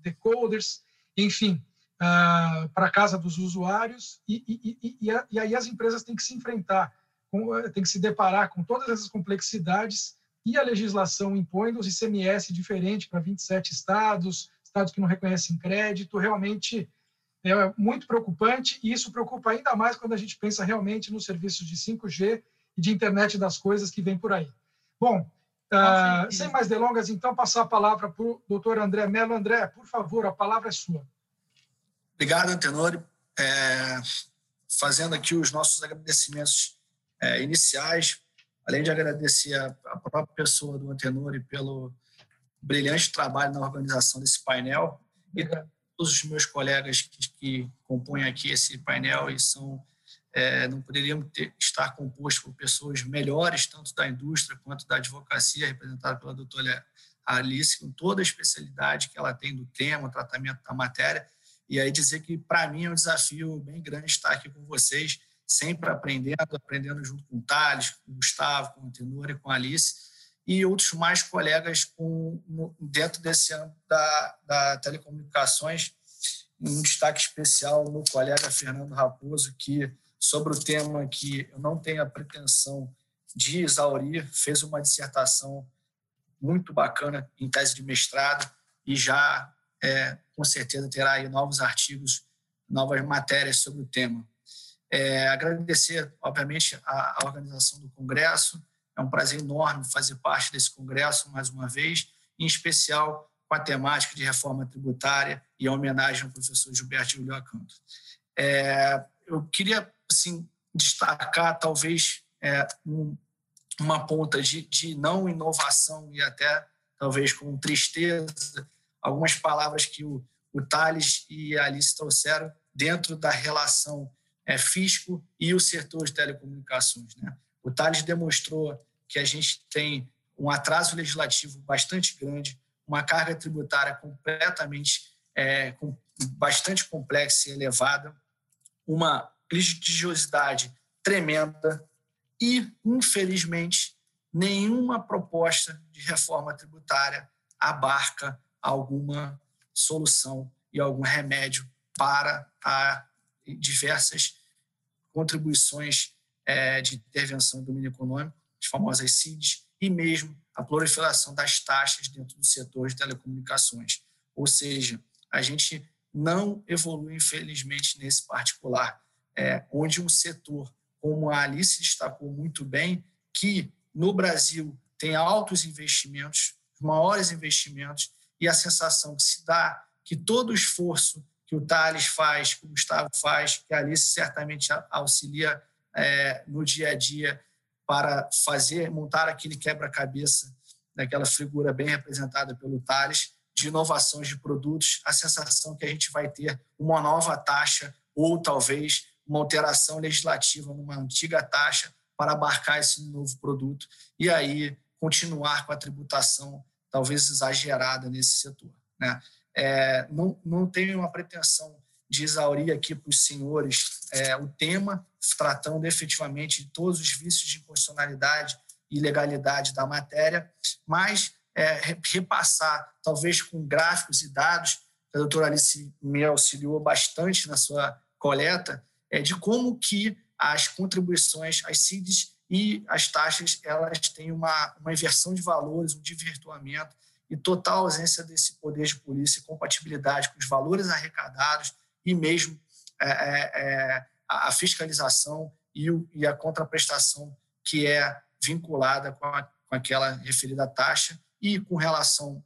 decoders, enfim, uh, para a casa dos usuários, e, e, e, e, aí as empresas têm que se enfrentar, com, têm que se deparar com todas essas complexidades, e a legislação impõe os ICMS diferente para 27 estados, estados que não reconhecem crédito, realmente é muito preocupante, e isso preocupa ainda mais quando a gente pensa realmente nos serviços de 5G e de internet das coisas que vem por aí. Bom, uh, sem mais delongas, então, passar a palavra para o doutor André Mello. André, por favor, a palavra é sua. Obrigado, Antenori. É, fazendo aqui os nossos agradecimentos é, iniciais, além de agradecer a, a, própria pessoa do Antenori pelo brilhante trabalho na organização desse painel, e, os meus colegas que, que compõem aqui esse painel e são é, não poderíamos ter, estar composto por pessoas melhores, tanto da indústria quanto da advocacia, representada pela doutora Alice, com toda a especialidade que ela tem do tema, tratamento da matéria. E aí dizer que, para mim, é um desafio bem grande estar aqui com vocês, sempre aprendendo, aprendendo junto com o Thales, com o Gustavo, com o Tenor e com a Alice, e outros mais colegas com, dentro desse âmbito da, da telecomunicações. Um destaque especial no colega Fernando Raposo, que, sobre o tema que eu não tenho a pretensão de exaurir, fez uma dissertação muito bacana em tese de mestrado e já, é, com certeza, terá novos artigos, novas matérias sobre o tema. É, agradecer, obviamente, a, a organização do Congresso, é um prazer enorme fazer parte desse congresso mais uma vez, em especial com a temática de reforma tributária e a homenagem ao professor Gilberto Julio Acanto. É, eu queria assim, destacar, talvez, é, um, uma ponta de, de não inovação e até, talvez, com tristeza, algumas palavras que o, o Thales e a Alice trouxeram dentro da relação é, fisco e o setor de telecomunicações. Né? O Thales demonstrou que a gente tem um atraso legislativo bastante grande, uma carga tributária completamente, é, com, bastante complexa e elevada, uma litigiosidade tremenda e, infelizmente, nenhuma proposta de reforma tributária abarca alguma solução e algum remédio para diversas contribuições é, de intervenção do domínio econômico, as famosas CIDs, e mesmo a proliferação das taxas dentro do setor de telecomunicações. Ou seja, a gente não evolui, infelizmente, nesse particular, é, onde um setor, como a Alice destacou muito bem, que no Brasil tem altos investimentos, maiores investimentos, e a sensação que se dá que todo o esforço que o Thales faz, que o Gustavo faz, que a Alice certamente auxilia é, no dia a dia para fazer, montar aquele quebra-cabeça daquela figura bem representada pelo Thales, de inovações de produtos, a sensação que a gente vai ter uma nova taxa ou talvez uma alteração legislativa numa antiga taxa para abarcar esse novo produto e aí continuar com a tributação talvez exagerada nesse setor. Né? É, não, não tenho uma pretensão de exaurir aqui para os senhores é, o tema, tratando efetivamente de todos os vícios de inconstitucionalidade e ilegalidade da matéria, mas é, repassar, talvez com gráficos e dados, a doutora Alice me auxiliou bastante na sua coleta, é, de como que as contribuições, as CIDs e as taxas, elas têm uma, uma inversão de valores, um desvirtuamento, e total ausência desse poder de polícia, compatibilidade com os valores arrecadados e mesmo é, é, é, a, fiscalização e, o, e, a contraprestação que é vinculada com, a, com aquela referida taxa e com relação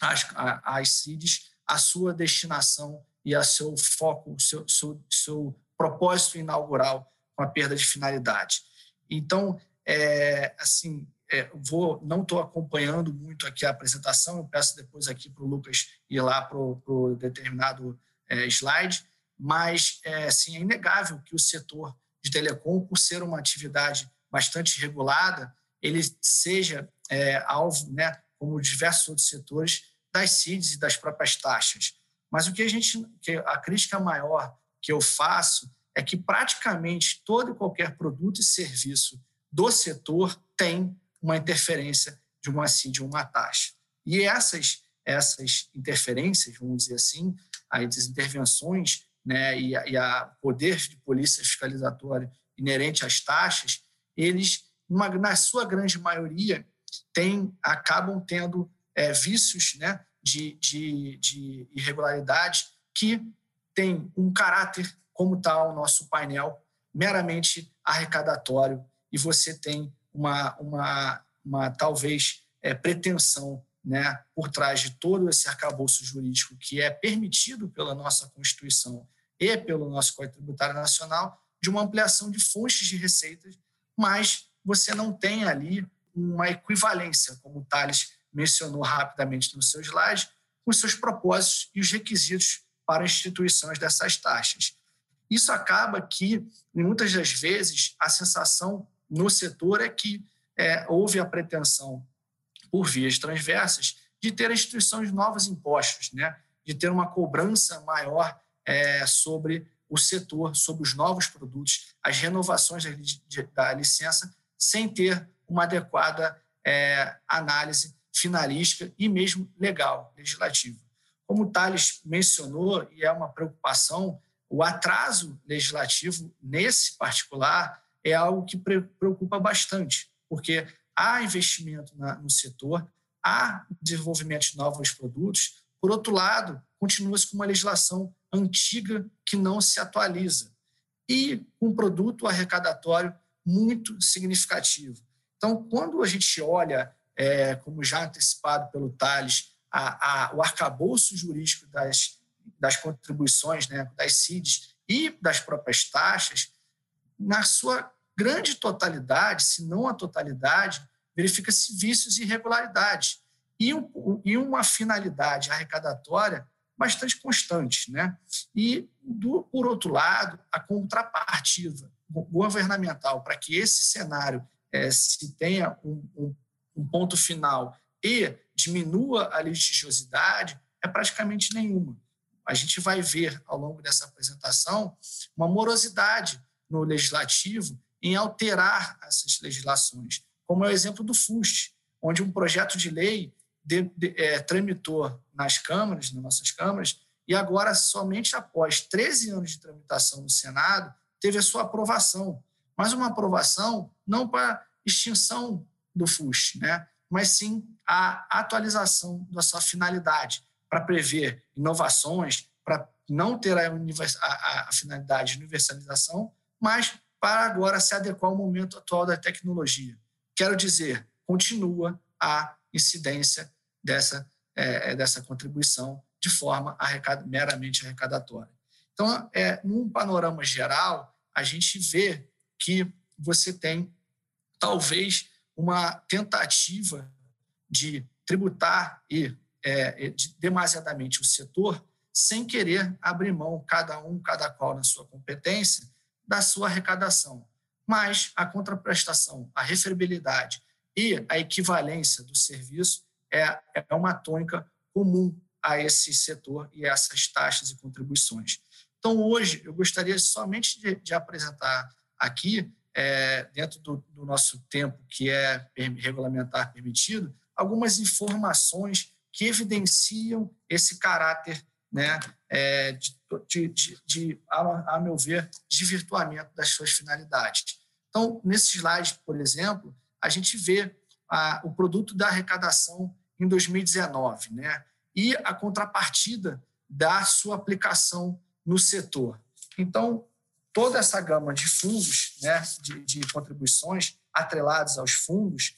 às, às CIDs, a sua destinação e a seu foco, seu, seu, seu propósito inaugural com a perda de finalidade. Então, é, assim, é, vou, não estou acompanhando muito aqui a apresentação, eu peço depois aqui para o Lucas ir lá para o determinado é, slide, mas é, assim, é inegável que o setor de telecom, por ser uma atividade bastante regulada, ele seja é, alvo, né, como diversos outros setores, das CIDs e das próprias taxas. Mas o que a gente, que a crítica maior que eu faço é que praticamente todo e qualquer produto e serviço do setor tem uma interferência de uma CID ou uma taxa. E essas, essas interferências, vamos dizer assim, as intervenções né, e, a, e a poder de polícia fiscalizatória inerente às taxas, eles, uma, na sua grande maioria, tem, acabam tendo é, vícios né, de, de, de irregularidade que têm um caráter, como está o nosso painel, meramente arrecadatório, e você tem uma, uma, uma talvez é, pretensão né, por trás de todo esse arcabouço jurídico que é permitido pela nossa Constituição e pelo nosso Código Tributário Nacional, de uma ampliação de fontes de receitas, mas você não tem ali uma equivalência, como o Thales mencionou rapidamente no seu slide, com seus propósitos e os requisitos para instituições dessas taxas. Isso acaba que, muitas das vezes, a sensação no setor é que é, houve a pretensão, por vias transversas, de ter instituições novos impostos, né? de ter uma cobrança maior é, sobre o setor, sobre os novos produtos, as renovações da licença, sem ter uma adequada é, análise finalística e mesmo legal, legislativa. Como o Thales mencionou, e é uma preocupação, o atraso legislativo nesse particular é algo que preocupa bastante, porque há investimento no setor, há desenvolvimento de novos produtos, por outro lado, continua-se com uma legislação antiga que não se atualiza e um produto arrecadatório muito significativo. Então, quando a gente olha, é, como já antecipado pelo Tales, a, a, o arcabouço jurídico das, das contribuições, né, das CIDs e das próprias taxas, na sua grande totalidade, se não a totalidade, verifica-se vícios e irregularidades e, um, e uma finalidade arrecadatória bastante constante. Né? E, do, por outro lado, a contrapartida governamental para que esse cenário é, se tenha um, um, um ponto final e diminua a litigiosidade é praticamente nenhuma. A gente vai ver ao longo dessa apresentação uma morosidade no legislativo em alterar essas legislações, como é o exemplo do FUST, onde um projeto de lei de, de, é, tramitou nas câmaras, nas nossas câmaras, e agora, somente após 13 anos de tramitação no Senado, teve a sua aprovação. Mas uma aprovação não para extinção do FUST, né? mas sim a atualização da sua finalidade, para prever inovações, para não ter a, a, a, finalidade de universalização, mas para agora se adequar ao momento atual da tecnologia. Quero dizer, continua a incidência dessa, é, dessa contribuição de forma meramente arrecadatória. Então, é, num panorama geral, a gente vê que você tem talvez uma tentativa de tributar e é, de, demasiadamente o setor sem querer abrir mão, cada um, cada qual na sua competência, da sua arrecadação. Mas a contraprestação, a referibilidade e a equivalência do serviço é, é uma tônica comum a esse setor e essas taxas e contribuições. Então, hoje, eu gostaria somente de, de apresentar aqui é, dentro do, do, nosso tempo que é regulamentar permitido, algumas informações que evidenciam esse caráter, né, é, de, de, de, de a, a, meu ver, de virtuamento das suas finalidades. Então, nesse slide, por exemplo, a gente vê a, o produto da arrecadação em 2019, né, e a contrapartida da sua aplicação no setor. Então, toda essa gama de fundos, né, de, de contribuições atrelados aos fundos,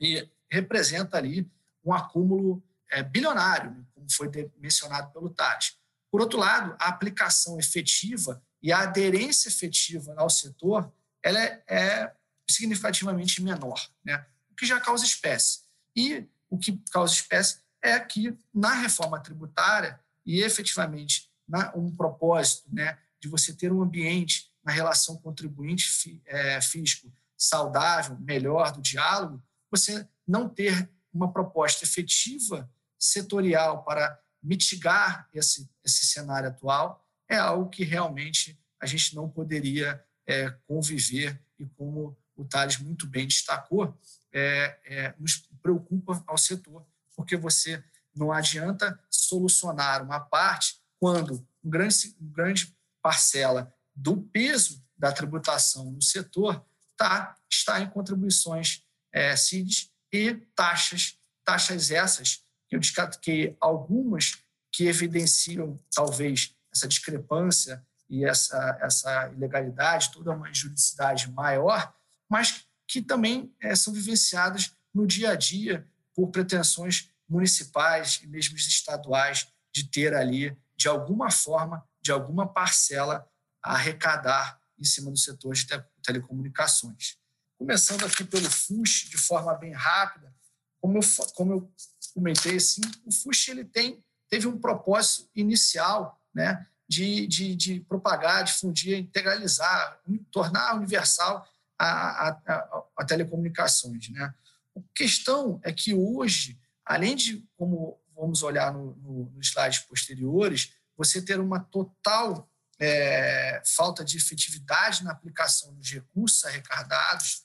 e representa ali um acúmulo é, bilionário, né, como foi mencionado pelo Tati. Por outro lado, a aplicação efetiva e a aderência efetiva ao setor ela é, é significativamente menor, né, o que já causa espécie. E o que causa espécie é que, na reforma tributária, e efetivamente na, um propósito né, de você ter um ambiente na relação contribuinte-fisco é, saudável, melhor do diálogo, você não ter uma proposta efetiva setorial para mitigar esse, esse cenário atual é algo que realmente a gente não poderia é, conviver e como o Thales muito bem destacou, é, é, nos preocupa ao setor, porque você não adianta solucionar uma parte quando um grande, um grande parcela do peso da tributação no setor tá, está em contribuições é, CIDs e taxas, taxas essas eu que algumas que evidenciam talvez essa discrepância e essa, essa ilegalidade, toda uma juridicidade maior, mas que também é, são vivenciadas no dia a dia por pretensões municipais e mesmo estaduais de ter ali, de alguma forma, de alguma parcela a arrecadar em cima do setor de telecomunicações. Começando aqui pelo FUSH, de forma bem rápida, como eu, como eu comentei, assim, o FUSH ele tem, teve um propósito inicial né, de, de, de propagar, difundir, integralizar, tornar universal a, a, a, a telecomunicações. Né? A questão é que hoje, além de, como vamos olhar no, no, nos slides posteriores, você ter uma total é, falta de efetividade na aplicação dos recursos arrecadados,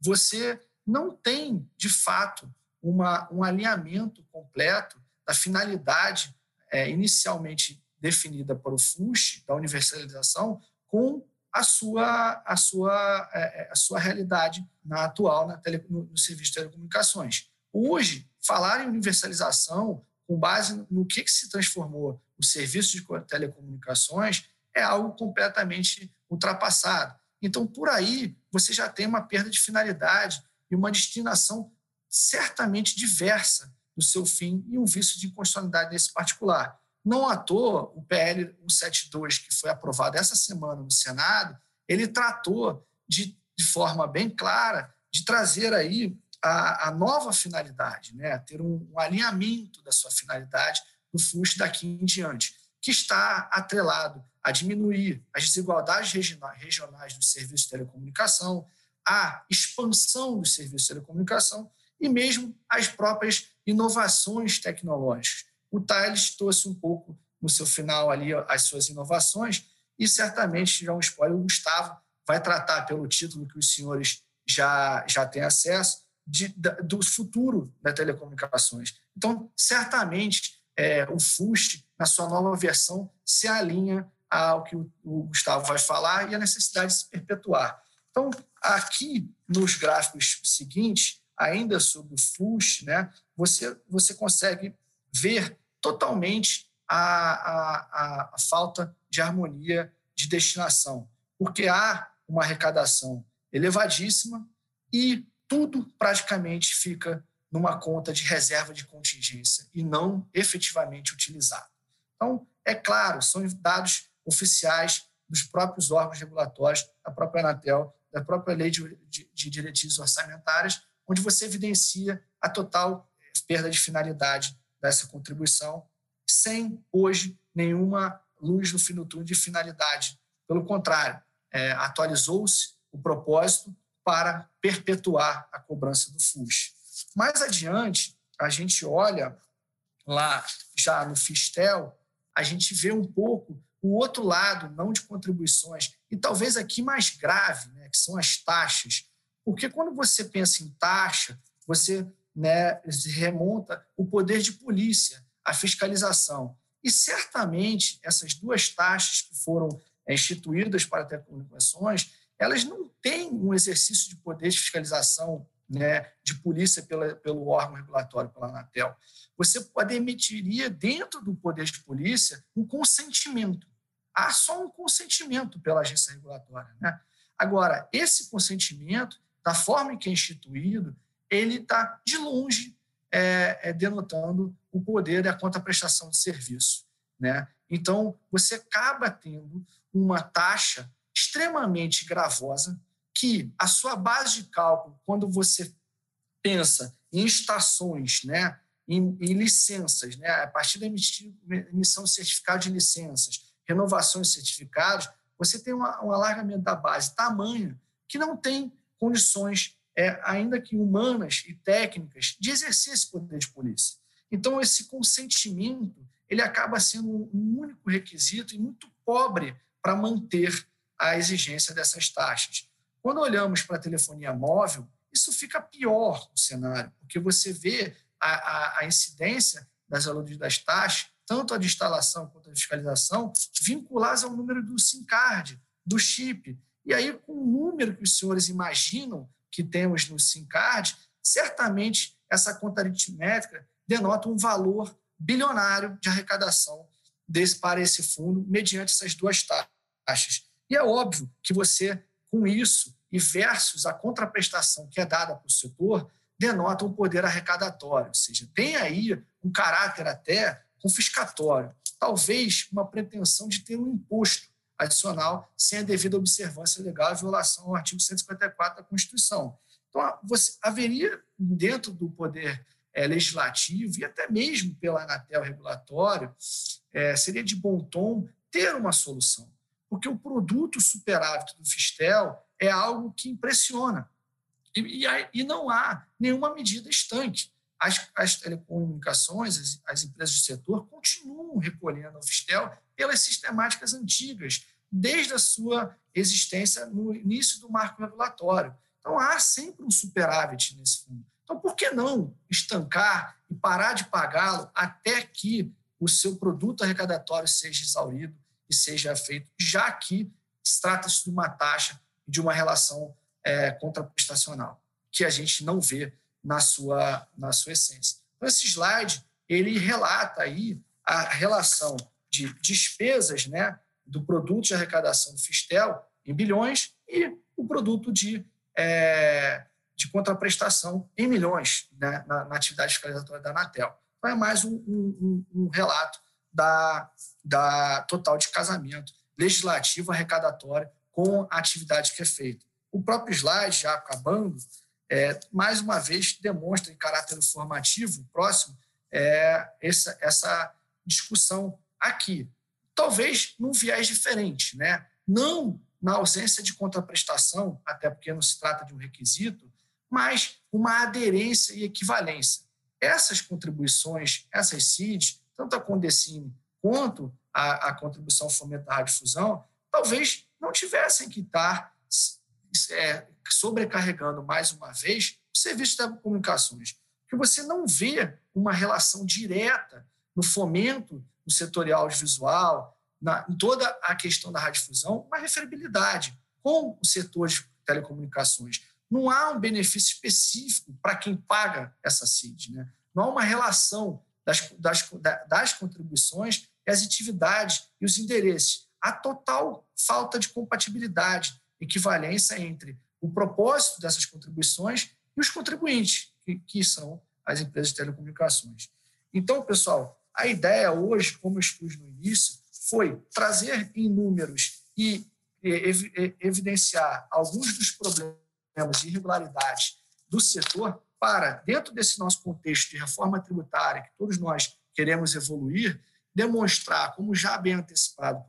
você não tem, de fato, uma, um alinhamento completo da finalidade é, inicialmente definida para o FUSH, da universalização, com a sua, a sua, é, é, a sua realidade na atual na tele, no, no serviço de telecomunicações. Hoje, falar em universalização com base no que, que se transformou o serviço de telecomunicações é algo completamente ultrapassado. Então, por aí, você já tem uma perda de finalidade e uma destinação certamente diversa do seu fim e um vício de inconstitucionalidade nesse particular. Não à toa, o PL 172, que foi aprovado essa semana no Senado, ele tratou de, de forma bem clara de trazer aí a, a nova finalidade, né? ter um, um, alinhamento da sua finalidade do FUS daqui em diante, que está atrelado a diminuir as desigualdades regionais dos serviços de telecomunicação, a expansão dos serviços de telecomunicação e mesmo as próprias inovações tecnológicas. O Thales trouxe um pouco no seu final ali as suas inovações e certamente, já um spoiler, o Gustavo vai tratar pelo título que os senhores já, já têm acesso, de, do futuro das telecomunicações. Então, certamente, é, o FUST, na sua nova versão, se alinha ao que o, o Gustavo vai falar e a necessidade de se perpetuar. Então, aqui nos gráficos seguintes, ainda sobre o FUSH, né, você, você consegue ver totalmente a, a, a, falta de harmonia de destinação, porque há uma arrecadação elevadíssima e tudo praticamente fica numa conta de reserva de contingência e não efetivamente utilizado. Então, é claro, são dados oficiais dos próprios órgãos regulatórios, da própria Anatel, da própria Lei de, de, de Diretrizes Orçamentárias, onde você evidencia a total perda de finalidade dessa contribuição, sem hoje nenhuma luz no fim do túnel de finalidade. Pelo contrário, é, atualizou-se o propósito para perpetuar a cobrança do FUS. Mais adiante, a gente olha lá já no Fistel, a gente vê um pouco o outro lado, não de contribuições, e talvez aqui mais grave, né, que são as taxas. Porque quando você pensa em taxa, você né, remonta o poder de polícia, a fiscalização. E certamente essas duas taxas que foram é, instituídas para telecomunicações, elas não têm um exercício de poder de fiscalização né, de polícia pela, pelo órgão regulatório, pela Anatel. Você pode emitiria dentro do poder de polícia um consentimento. Há só um consentimento pela agência regulatória. Né? Agora, esse consentimento, da forma em que é instituído, ele está de longe é, é, denotando o poder e a contraprestação de serviço. Né? Então, você acaba tendo uma taxa extremamente gravosa que a sua base de cálculo, quando você pensa em estações, né, em, em licenças, né, a partir da emissão de certificado de licenças, renovações de certificados, você tem um alargamento da base tamanho que não tem condições, é, ainda que humanas e técnicas, de exercer esse poder de polícia. Então, esse consentimento ele acaba sendo um único requisito e muito pobre para manter a exigência dessas taxas. Quando olhamos para a telefonia móvel, isso fica pior no cenário, porque você vê a, a, a incidência das alunos das taxas, tanto a de instalação quanto a de fiscalização, vinculadas ao número do SIM card, do chip. E aí, com o número que os senhores imaginam que temos no SIM card, certamente essa conta aritmética denota um valor bilionário de arrecadação desse, para esse fundo, mediante essas duas taxas. E é óbvio que você com isso, e versus a contraprestação que é dada para o setor, denota um poder arrecadatório, ou seja, tem aí um caráter até confiscatório, talvez uma pretensão de ter um imposto adicional sem a devida observância legal e violação ao artigo 154 da Constituição. Então, você, haveria dentro do poder é, legislativo e até mesmo pela Anatel regulatório, é, seria de bom tom ter uma solução, porque o produto superávit do Fistel é algo que impressiona e, e, e não há nenhuma medida estanque. As, as telecomunicações, as, as, empresas do setor continuam recolhendo ao Fistel pelas sistemáticas antigas, desde a sua existência no início do marco regulatório. Então, há sempre um superávit nesse fundo. Então, por que não estancar e parar de pagá-lo até que o seu produto arrecadatório seja exaurido e seja feito, já que trata-se de uma taxa e de uma relação é, contraprestacional, que a gente não vê na sua, na sua essência. Então, esse slide ele relata aí a relação de despesas né, do produto de arrecadação do Fistel em bilhões e o produto de é, de contraprestação em milhões né, na, na, atividade fiscalizatória da Anatel. Então, é mais um, um, um relato da, da total de casamento legislativo arrecadatório com a atividade que é feita. O próprio slide, já acabando, é, mais uma vez demonstra em caráter informativo próximo é, essa, essa discussão aqui. Talvez num viés diferente, né? não na ausência de contraprestação, até porque não se trata de um requisito, mas uma aderência e equivalência. Essas contribuições, essas CIDs, tanto a Condecine quanto a, a contribuição fomento da radiodifusão, talvez não tivessem que estar é, sobrecarregando mais uma vez o serviço de telecomunicações, porque você não vê uma relação direta no fomento do setorial audiovisual, na, em toda a questão da radiodifusão, uma referibilidade com o setor de telecomunicações. Não há um benefício específico para quem paga essa CID. Né? Não há uma relação das, das, das contribuições as atividades e os endereços. Há total falta de compatibilidade, equivalência entre o propósito dessas contribuições e os contribuintes, que, que são as empresas de telecomunicações. Então, pessoal, a ideia hoje, como eu expus no início, foi trazer em números e evidenciar alguns dos problemas de irregularidade do setor para, dentro desse nosso contexto de reforma tributária, que todos nós queremos evoluir, demonstrar, como já bem antecipado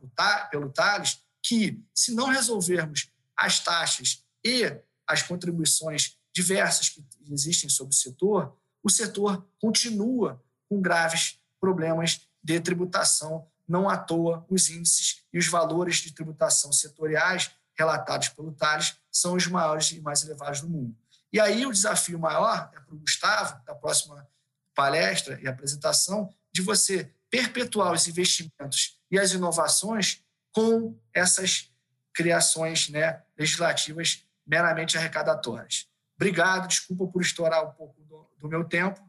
pelo Thales, que se não resolvermos as taxas e as contribuições diversas que existem sobre o setor, o setor continua com graves problemas de tributação não à toa, os índices e os valores de tributação setoriais relatados pelo Tales são os maiores e mais elevados do mundo. E aí o desafio maior é para o Gustavo, da próxima palestra e apresentação, de você perpetuar os investimentos e as inovações com essas criações né, legislativas meramente arrecadatórias. Obrigado, desculpa por estourar um pouco do, do meu tempo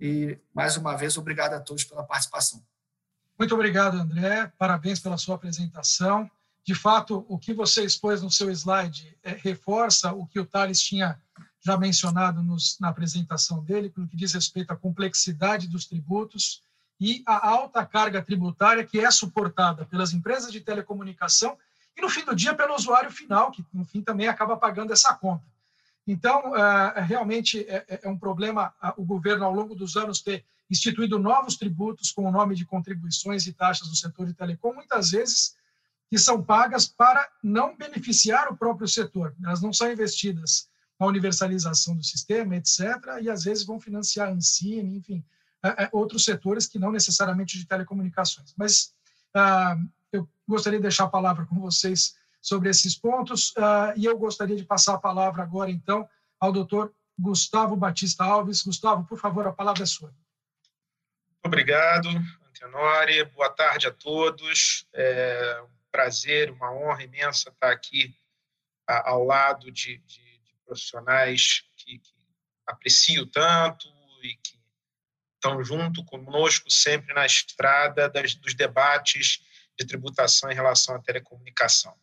e, mais uma vez, obrigado a todos pela participação. Muito obrigado, André. Parabéns pela sua apresentação. De fato, o que você expôs no seu slide é, reforça o que o Thales tinha já mencionado nos, na apresentação dele, pelo que diz respeito à complexidade dos tributos e a alta carga tributária que é suportada pelas empresas de telecomunicação e, no fim do dia, pelo usuário final, que, no fim, também acaba pagando essa conta. Então, é, realmente é, é, é um problema o governo, ao longo dos anos, ter instituído novos tributos com o nome de contribuições e taxas do setor de telecom, muitas vezes que são pagas para não beneficiar o próprio setor. Elas não são investidas na universalização do sistema, etc., e às vezes vão financiar a enfim, é, outros setores que não necessariamente de telecomunicações. Mas ah, eu gostaria de deixar a palavra com vocês sobre esses pontos, ah, e eu gostaria de passar a palavra agora, então, ao doutor Gustavo Batista Alves. Gustavo, por favor, a palavra é sua. Obrigado, Antenori. Boa tarde a todos. É um prazer, uma honra imensa estar aqui ao lado de, de, de profissionais que, que aprecio tanto e que estão junto conosco sempre na estrada das, dos debates de tributação em relação à telecomunicação.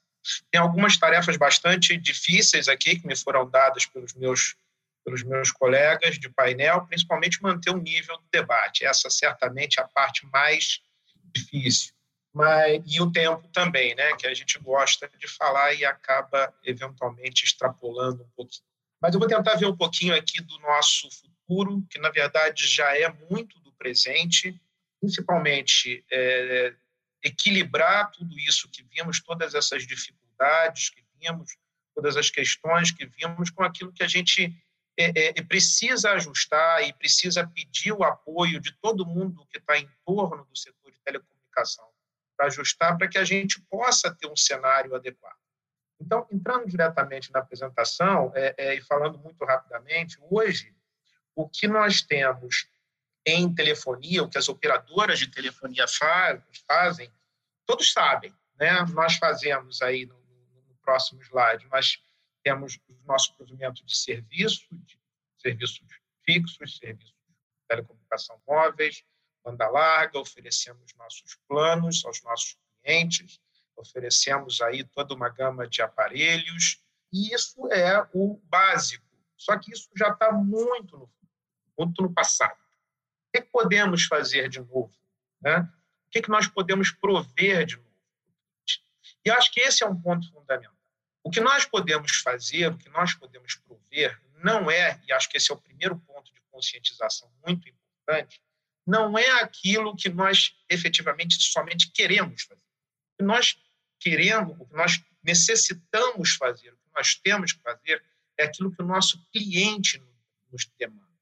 Tem algumas tarefas bastante difíceis aqui que me foram dadas pelos meus pelos meus colegas de painel, principalmente manter o nível do debate. Essa certamente é a parte mais difícil. Mas, e o tempo também, né, que a gente gosta de falar e acaba eventualmente extrapolando um pouquinho. Mas eu vou tentar ver um pouquinho aqui do nosso futuro que na verdade já é muito do presente, principalmente é, equilibrar tudo isso que vimos, todas essas dificuldades que vimos, todas as questões que vimos, com aquilo que a gente é, é, precisa ajustar e precisa pedir o apoio de todo mundo que está em torno do setor de telecomunicação para ajustar, para que a gente possa ter um cenário adequado. Então, entrando diretamente na apresentação é, é, e falando muito rapidamente, hoje, o que nós temos em telefonia, o que as operadoras de telefonia faz, fazem, todos sabem. Né? Nós fazemos aí, no, no próximo slide, nós temos o nosso provimento de serviço, de serviços fixos, serviços de telecomunicação móveis, banda larga, oferecemos nossos planos aos nossos clientes, oferecemos aí toda uma gama de aparelhos, e isso é o básico. Só que isso já está muito no, muito no passado. O que podemos fazer de novo? Né? O que nós podemos prover de novo? E acho que esse é um ponto fundamental. O que nós podemos fazer, o que nós podemos prover, não é, e acho que esse é o primeiro ponto de conscientização muito importante, não é aquilo que nós efetivamente somente queremos fazer. O que nós queremos, o que nós necessitamos fazer, o que nós temos que fazer, é aquilo que o nosso cliente nos demanda.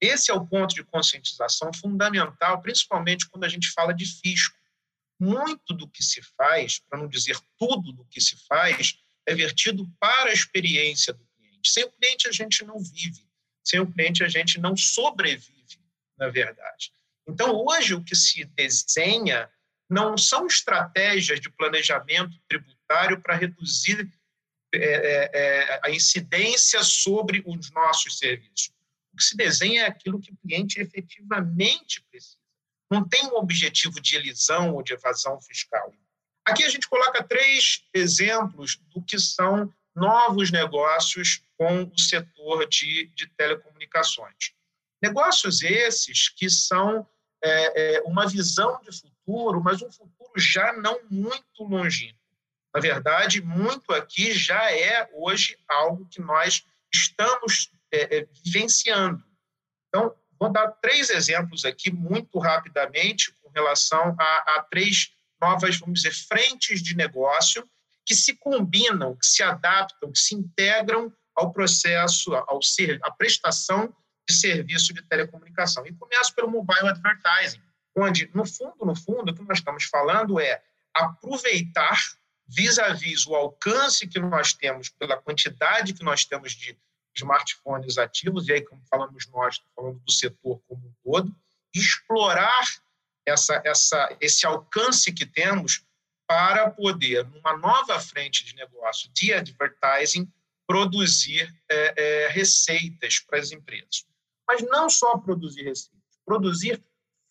Esse é o ponto de conscientização fundamental, principalmente quando a gente fala de fisco. Muito do que se faz, para não dizer tudo do que se faz, é vertido para a experiência do cliente. Sem o cliente, a gente não vive. Sem o cliente, a gente não sobrevive, na verdade. Então, hoje, o que se desenha não são estratégias de planejamento tributário para reduzir é, é, é, a incidência sobre os nossos serviços. O que se desenha é aquilo que o cliente efetivamente precisa. Não tem um objetivo de elisão ou de evasão fiscal. Aqui a gente coloca três exemplos do que são novos negócios com o setor de, de telecomunicações. Negócios esses que são é, é, uma visão de futuro, mas um futuro já não muito longínquo. Na verdade, muito aqui já é hoje algo que nós estamos é, é, vivenciando. Então, vou dar três exemplos aqui muito rapidamente com relação a, a três novas, vamos dizer, frentes de negócio que se combinam, que se adaptam, que se integram ao processo, ao ser, à prestação de serviço de telecomunicação. E começo pelo mobile advertising, onde, no fundo, no fundo, o que nós estamos falando é aproveitar vis-à-vis -vis o alcance que nós temos pela quantidade que nós temos de smartphones ativos, e aí, como falamos nós, falando do setor como um todo, explorar essa, essa, esse alcance que temos para poder, numa nova frente de negócio de advertising, produzir é, é, receitas para as empresas. Mas não só produzir receitas, produzir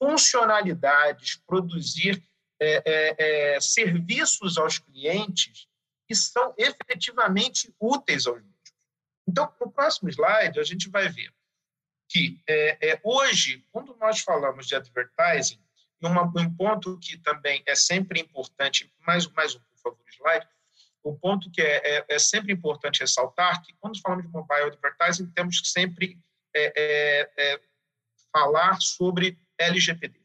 funcionalidades, produzir é, é, é serviços aos clientes que são efetivamente úteis aos mesmos. Então, no próximo slide, a gente vai ver que é, é, hoje, quando nós falamos de advertising, uma, um ponto que também é sempre importante, mais, mais um, por favor, slide, o ponto que é, é, é, sempre importante ressaltar que quando falamos de mobile advertising, temos que sempre é, é, é falar sobre LGPD.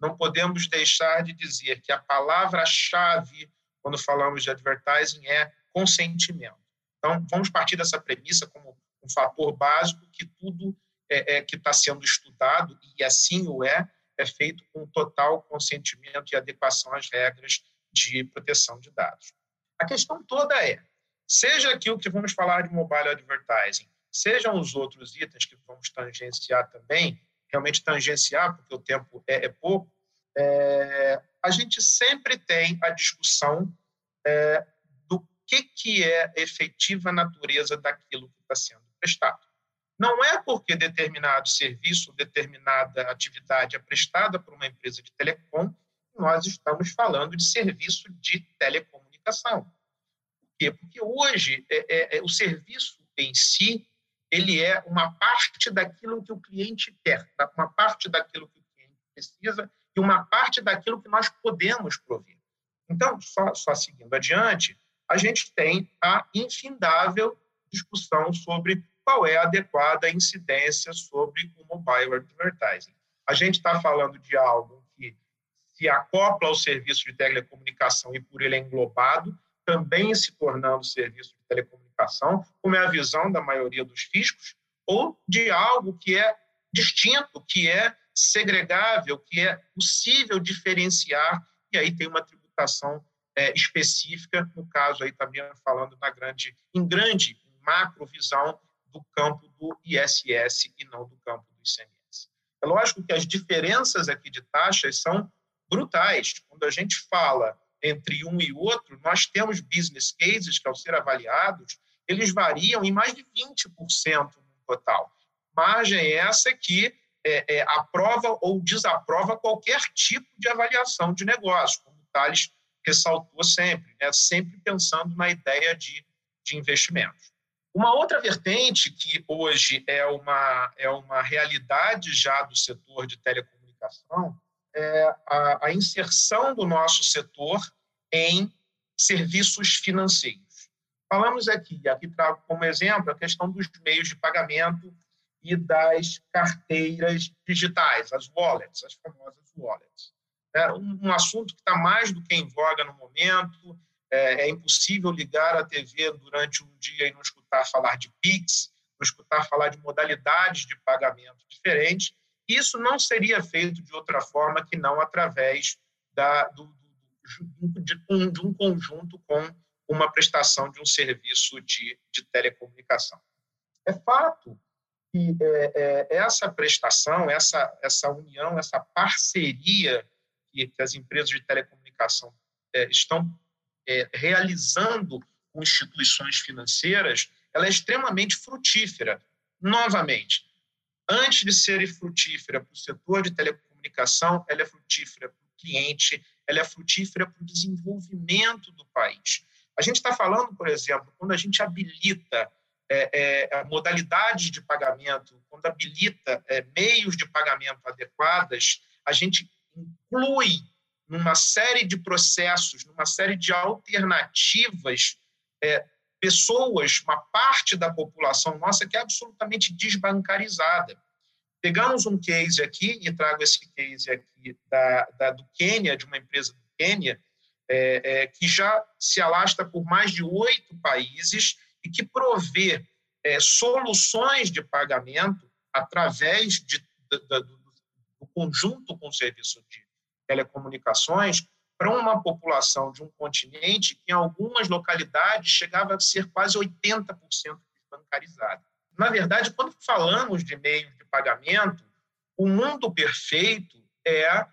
Não podemos deixar de dizer que a palavra-chave quando falamos de advertising é consentimento. Então, vamos partir dessa premissa como um fator básico que tudo é, é que está sendo estudado, e assim o é, é feito com total consentimento e adequação às regras de proteção de dados. A questão toda é, seja aqui o que vamos falar de mobile advertising, sejam os outros itens que vamos tangenciar também, realmente tangenciar, porque o tempo é, é pouco, é, a gente sempre tem a discussão é, que, que é efetiva natureza daquilo que está sendo prestado. Não é porque determinado serviço, determinada atividade é prestada por uma empresa de telecom, nós estamos falando de serviço de telecomunicação. Por quê? Porque hoje é, é, é, o serviço em si ele é uma parte daquilo que o cliente quer, tá? uma parte daquilo que o cliente precisa e uma parte daquilo que nós podemos prover. Então, só, só seguindo adiante, a gente tem a infindável discussão sobre qual é a adequada incidência sobre o mobile advertising. A gente está falando de algo que se acopla ao serviço de telecomunicação e por ele é englobado, também se tornando serviço de telecomunicação, como é a visão da maioria dos fiscos, ou de algo que é distinto, que é segregável, que é possível diferenciar, e aí tem uma tributação é, específica, no caso aí também falando na grande, em grande, macro visão do campo do ISS e não do campo do ICMS. É lógico que as diferenças aqui de taxas são brutais. Quando a gente fala entre um e outro, nós temos business cases que, ao ser avaliados, eles variam em mais de 20% no total. Margem essa que é, é, aprova ou desaprova qualquer tipo de avaliação de negócio, como Thales ressaltou sempre, né? sempre pensando na ideia de, de investimentos. Uma outra vertente que hoje é uma, é uma realidade já do setor de telecomunicação é a, a inserção do nosso setor em serviços financeiros. Falamos aqui, aqui trago como exemplo a questão dos meios de pagamento e das carteiras digitais, as wallets, as famosas wallets. É um assunto que está mais do que em voga no momento. É, é, impossível ligar a TV durante um dia e não escutar falar de PIX, não escutar falar de modalidades de pagamento diferentes. Isso não seria feito de outra forma que não através da, do, do, de, um, de um conjunto com uma prestação de um serviço de, de telecomunicação. É fato que é, é, essa prestação, essa, essa união, essa parceria que, que as empresas de telecomunicação é, estão é, realizando com instituições financeiras, ela é extremamente frutífera. Novamente, antes de ser frutífera para o setor de telecomunicação, ela é frutífera para o cliente, ela é frutífera para o desenvolvimento do país. A gente está falando, por exemplo, quando a gente habilita é, é, modalidades de pagamento, quando habilita é, meios de pagamento adequadas, a gente inclui numa série de processos, numa série de alternativas, é, pessoas, uma parte da população nossa que é absolutamente desbancarizada. Pegamos um case aqui, e trago esse case aqui da, da do Quênia, de uma empresa do Quênia, é, é, que já se alastra por mais de oito países e que provê é, soluções de pagamento através de, de, de, conjunto com o serviço de telecomunicações para uma população de um continente que, em algumas localidades, chegava a ser quase 80% desbancarizada. Na verdade, quando falamos de meios de pagamento, o mundo perfeito é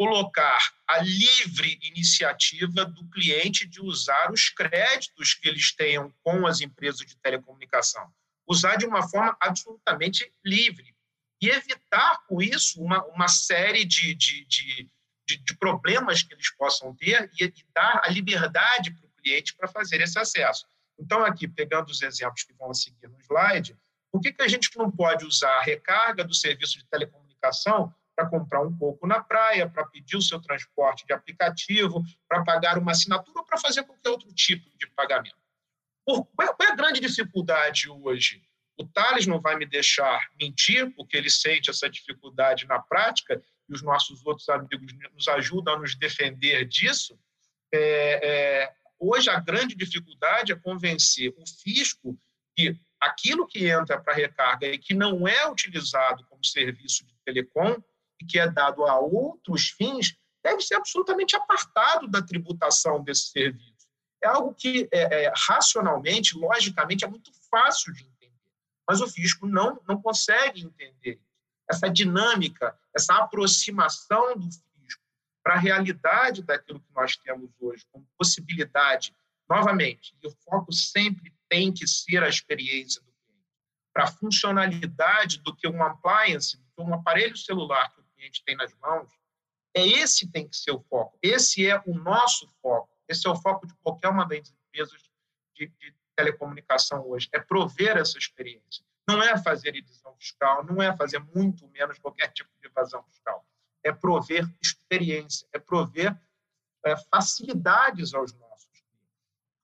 colocar a livre iniciativa do cliente de usar os créditos que eles tenham com as empresas de telecomunicação. Usar de uma forma absolutamente livre. E evitar com isso uma, uma série de, de, de, de, problemas que eles possam ter e, e dar a liberdade para o cliente para fazer esse acesso. Então, aqui, pegando os exemplos que vão seguir no slide, por que, que a gente não pode usar a recarga do serviço de telecomunicação para comprar um pouco na praia, para pedir o seu transporte de aplicativo, para pagar uma assinatura ou para fazer qualquer outro tipo de pagamento. Por, qual é a grande dificuldade hoje? O Thales não vai me deixar mentir, porque ele sente essa dificuldade na prática, e os nossos outros amigos nos ajudam a nos defender disso. É, é, hoje, a grande dificuldade é convencer o fisco que aquilo que entra para recarga e que não é utilizado como serviço de telecom e que é dado a outros fins, deve ser absolutamente apartado da tributação desse serviço. É algo que, é, é, racionalmente, logicamente, é muito fácil de mas o fisco não, não consegue entender essa dinâmica, essa aproximação do fisco para a realidade daquilo que nós temos hoje, como possibilidade, novamente, e o foco sempre tem que ser a experiência do cliente, para a funcionalidade do que um appliance, do que um aparelho celular que cliente tem nas mãos, é esse tem que ser o foco. Esse é o nosso foco. Esse é o foco de qualquer uma das empresas de, de telecomunicação hoje. É prover essa experiência. Não é fazer edição fiscal, não é fazer muito menos qualquer tipo de evasão fiscal. É prover experiência, é prover é, facilidades aos nossos.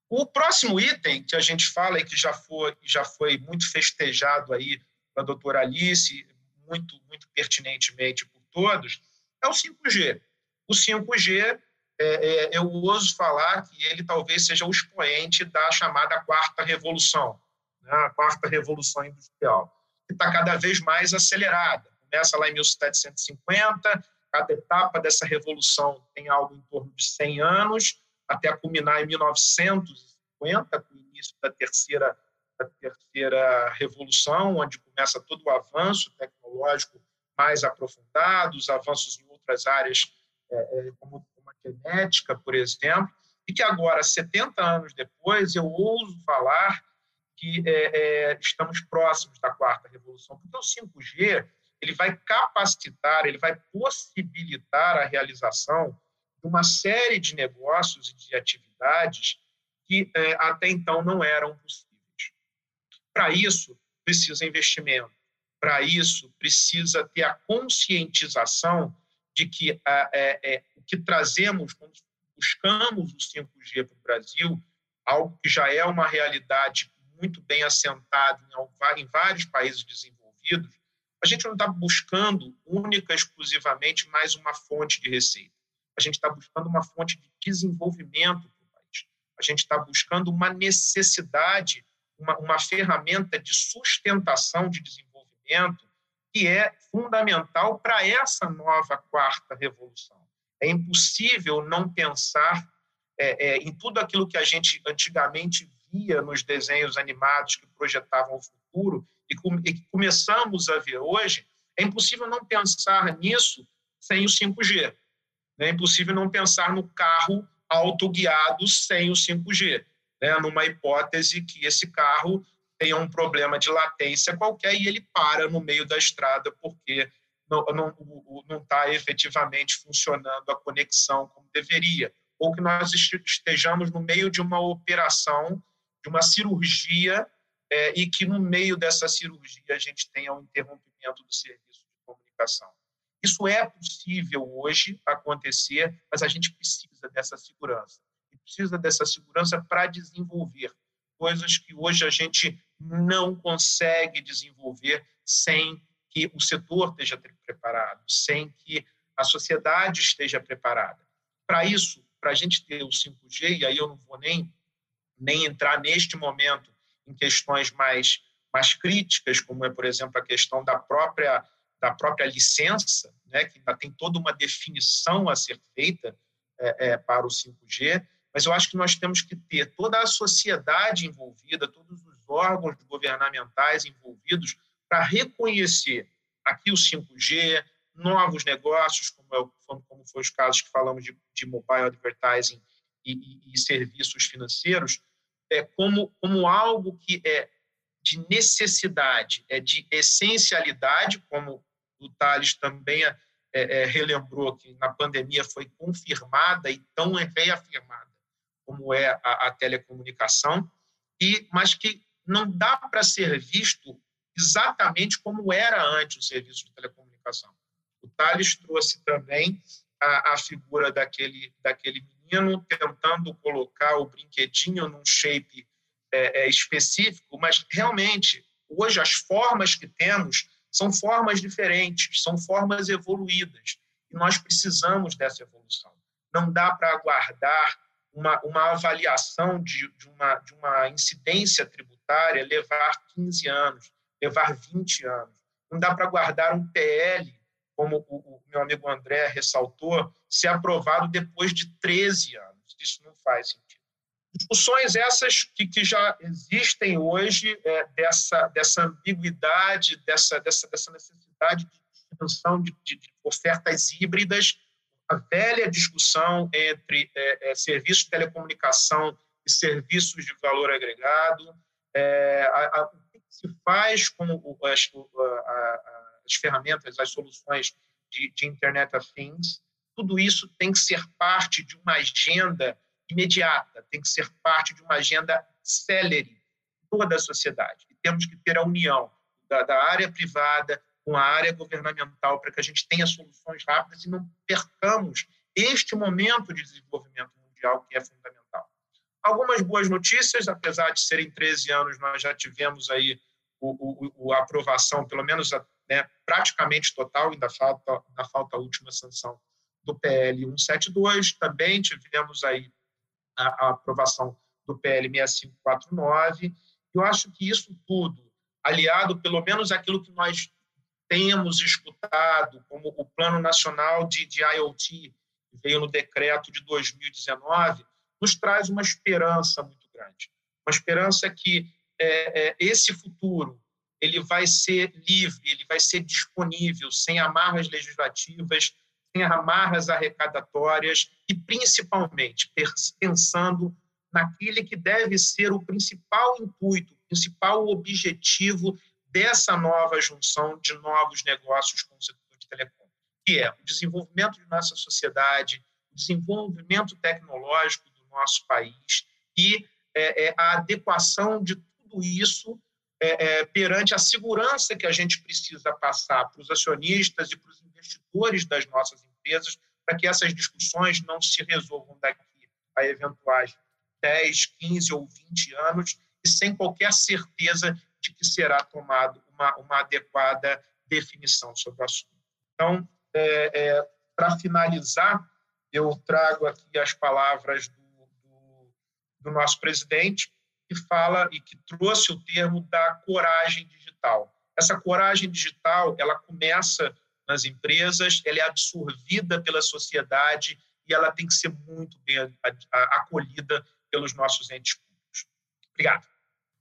O próximo item que a gente fala e que já foi, já foi muito festejado aí pela doutora Alice, muito, muito pertinentemente por todos, é o 5G. O 5G, é, é, eu ouso falar que ele talvez seja o expoente da chamada quarta revolução, né? a quarta revolução industrial, que está cada vez mais acelerada. Começa lá em 1750, cada etapa dessa revolução tem algo em torno de 100 anos, até culminar em 1950, com o início da terceira, da terceira revolução, onde começa todo o avanço tecnológico mais aprofundado, os avanços em outras áreas, é, é, como, genética, por exemplo, e que agora, 70 anos depois, eu ouso falar que é, é, estamos próximos da quarta revolução, porque o 5G ele vai capacitar, ele vai possibilitar a realização uma série de negócios e de atividades que é, até então não eram possíveis. Para isso, precisa investimento. Para isso, precisa ter a conscientização de que é, é, o que trazemos quando buscamos o 5G para o Brasil, algo que já é uma realidade muito bem assentada em, em vários países desenvolvidos, a gente não está buscando única exclusivamente mais uma fonte de receita a gente está buscando uma fonte de desenvolvimento para o país. A gente está buscando uma necessidade, uma, uma ferramenta de sustentação de desenvolvimento que é fundamental para essa nova quarta revolução. É impossível não pensar é, é, em tudo aquilo que a gente antigamente via nos desenhos animados que projetavam o futuro e, com, e que começamos a ver hoje. É impossível não pensar nisso sem o 5G. É impossível não pensar no carro autoguiado sem o 5G, né? numa hipótese que esse carro tenha um problema de latência qualquer e ele para no meio da estrada porque não está tá efetivamente funcionando a conexão como deveria. Ou que nós estejamos no meio de uma operação, de uma cirurgia, é, e que no meio dessa cirurgia a gente tenha um interrompimento do serviço de comunicação. Isso é possível hoje acontecer, mas a gente precisa dessa segurança. E precisa dessa segurança para desenvolver coisas que hoje a gente não consegue desenvolver sem que o setor esteja preparado, sem que a sociedade esteja preparada. Para isso, para a gente ter o 5G, e aí eu não vou nem, nem entrar neste momento em questões mais, mais críticas, como é, por exemplo, a questão da própria da própria licença, né, que ainda tem toda uma definição a ser feita é, é, para o 5G, mas eu acho que nós temos que ter toda a sociedade envolvida, todos os órgãos governamentais envolvidos para reconhecer aqui o 5G, novos negócios, como, é, como foi os casos que falamos de, de mobile advertising e, e, e serviços financeiros, é, como, como algo que é de necessidade, é de essencialidade, como o Thales também é, é, relembrou que na pandemia foi confirmada e tão reafirmada como é a, a telecomunicação, e mas que não dá para ser visto exatamente como era antes o serviço de telecomunicação. O Thales trouxe também a, a figura daquele, daquele menino tentando colocar o brinquedinho num shape é, é, específico, mas realmente, hoje, as formas que temos são formas diferentes, são formas evoluídas. E nós precisamos dessa evolução. Não dá para aguardar uma, uma avaliação de, de, uma, de uma incidência tributária levar 15 anos, levar 20 anos. Não dá para aguardar um PL, como o, o meu amigo André ressaltou, ser aprovado depois de 13 anos. Isso não faz sentido. Discussões essas que, que já existem hoje, é, dessa, dessa ambiguidade, dessa, dessa, dessa necessidade de expansão de, de, de, ofertas híbridas, a velha discussão entre é, é, serviços de telecomunicação e serviços de valor agregado, é, a, a, se faz com o, as, a, as ferramentas, as soluções de, de Internet of Things, tudo isso tem que ser parte de uma agenda imediata, tem que ser parte de uma agenda célere toda a sociedade. E temos que ter a união da, da área privada com a área governamental para que a gente tenha soluções rápidas e não percamos este momento de desenvolvimento mundial que é fundamental. Algumas boas notícias, apesar de serem 13 anos, nós já tivemos aí o, o, a aprovação, pelo menos né, praticamente total, ainda falta, ainda falta a última sanção do PL 172, também tivemos aí a, a aprovação do PL 6549. Eu acho que isso tudo, aliado pelo menos aquilo que nós temos escutado, como o Plano Nacional de, de IoT, que veio no decreto de 2019, nos traz uma esperança muito grande. Uma esperança que é, é, esse futuro ele vai ser livre, ele vai ser disponível, sem amarras legislativas, sem amarras arrecadatórias e, principalmente, pensando naquele que deve ser o principal intuito, o principal objetivo dessa nova junção de novos negócios com o setor de telecom, que é o desenvolvimento de nossa sociedade, o desenvolvimento tecnológico nosso país e é, é, a adequação de tudo isso é, é, perante a segurança que a gente precisa passar para os acionistas e para os investidores das nossas empresas, para que essas discussões não se resolvam daqui a eventuais 10, 15 ou 20 anos e sem qualquer certeza de que será tomada uma, uma adequada definição sobre o assunto. Então, é, é, para finalizar, eu trago aqui as palavras do, do nosso presidente, que fala e que trouxe o termo da coragem digital. Essa coragem digital, ela começa nas empresas, ela é absorvida pela sociedade e ela tem que ser muito bem acolhida pelos nossos entes públicos. Obrigado.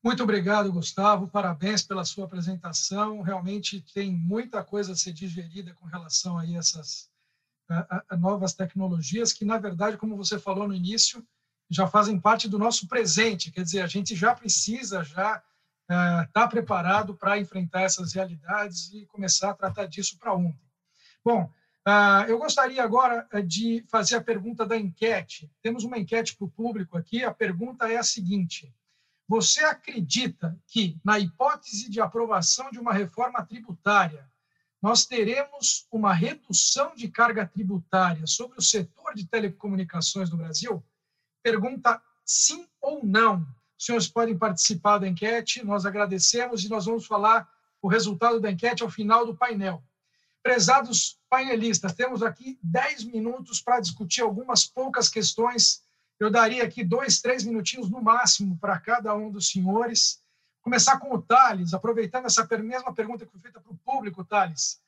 Muito obrigado, Gustavo. Parabéns pela sua apresentação. Realmente tem muita coisa a ser digerida com relação a essas a, a novas tecnologias que, na verdade, como você falou no início, já fazem parte do nosso presente. Quer dizer, a gente já precisa já estar tá preparado para enfrentar essas realidades e começar a tratar disso para ontem. Bom, uh, eu gostaria agora eh, de fazer a pergunta da enquete. Temos uma enquete para o público aqui. A pergunta é a seguinte: Você acredita que, na hipótese de aprovação de uma reforma tributária, nós teremos uma redução de carga tributária sobre o setor de telecomunicações no Brasil? Pergunta sim ou não. Os senhores podem participar da enquete, nós agradecemos e nós vamos falar o resultado da enquete ao final do painel. Prezados painelistas, temos aqui 10 minutos para discutir algumas poucas questões. Eu daria aqui dois, três minutinhos no máximo para cada um dos senhores. Começar com o Thales, aproveitando essa mesma pergunta que foi feita para o público, Thales.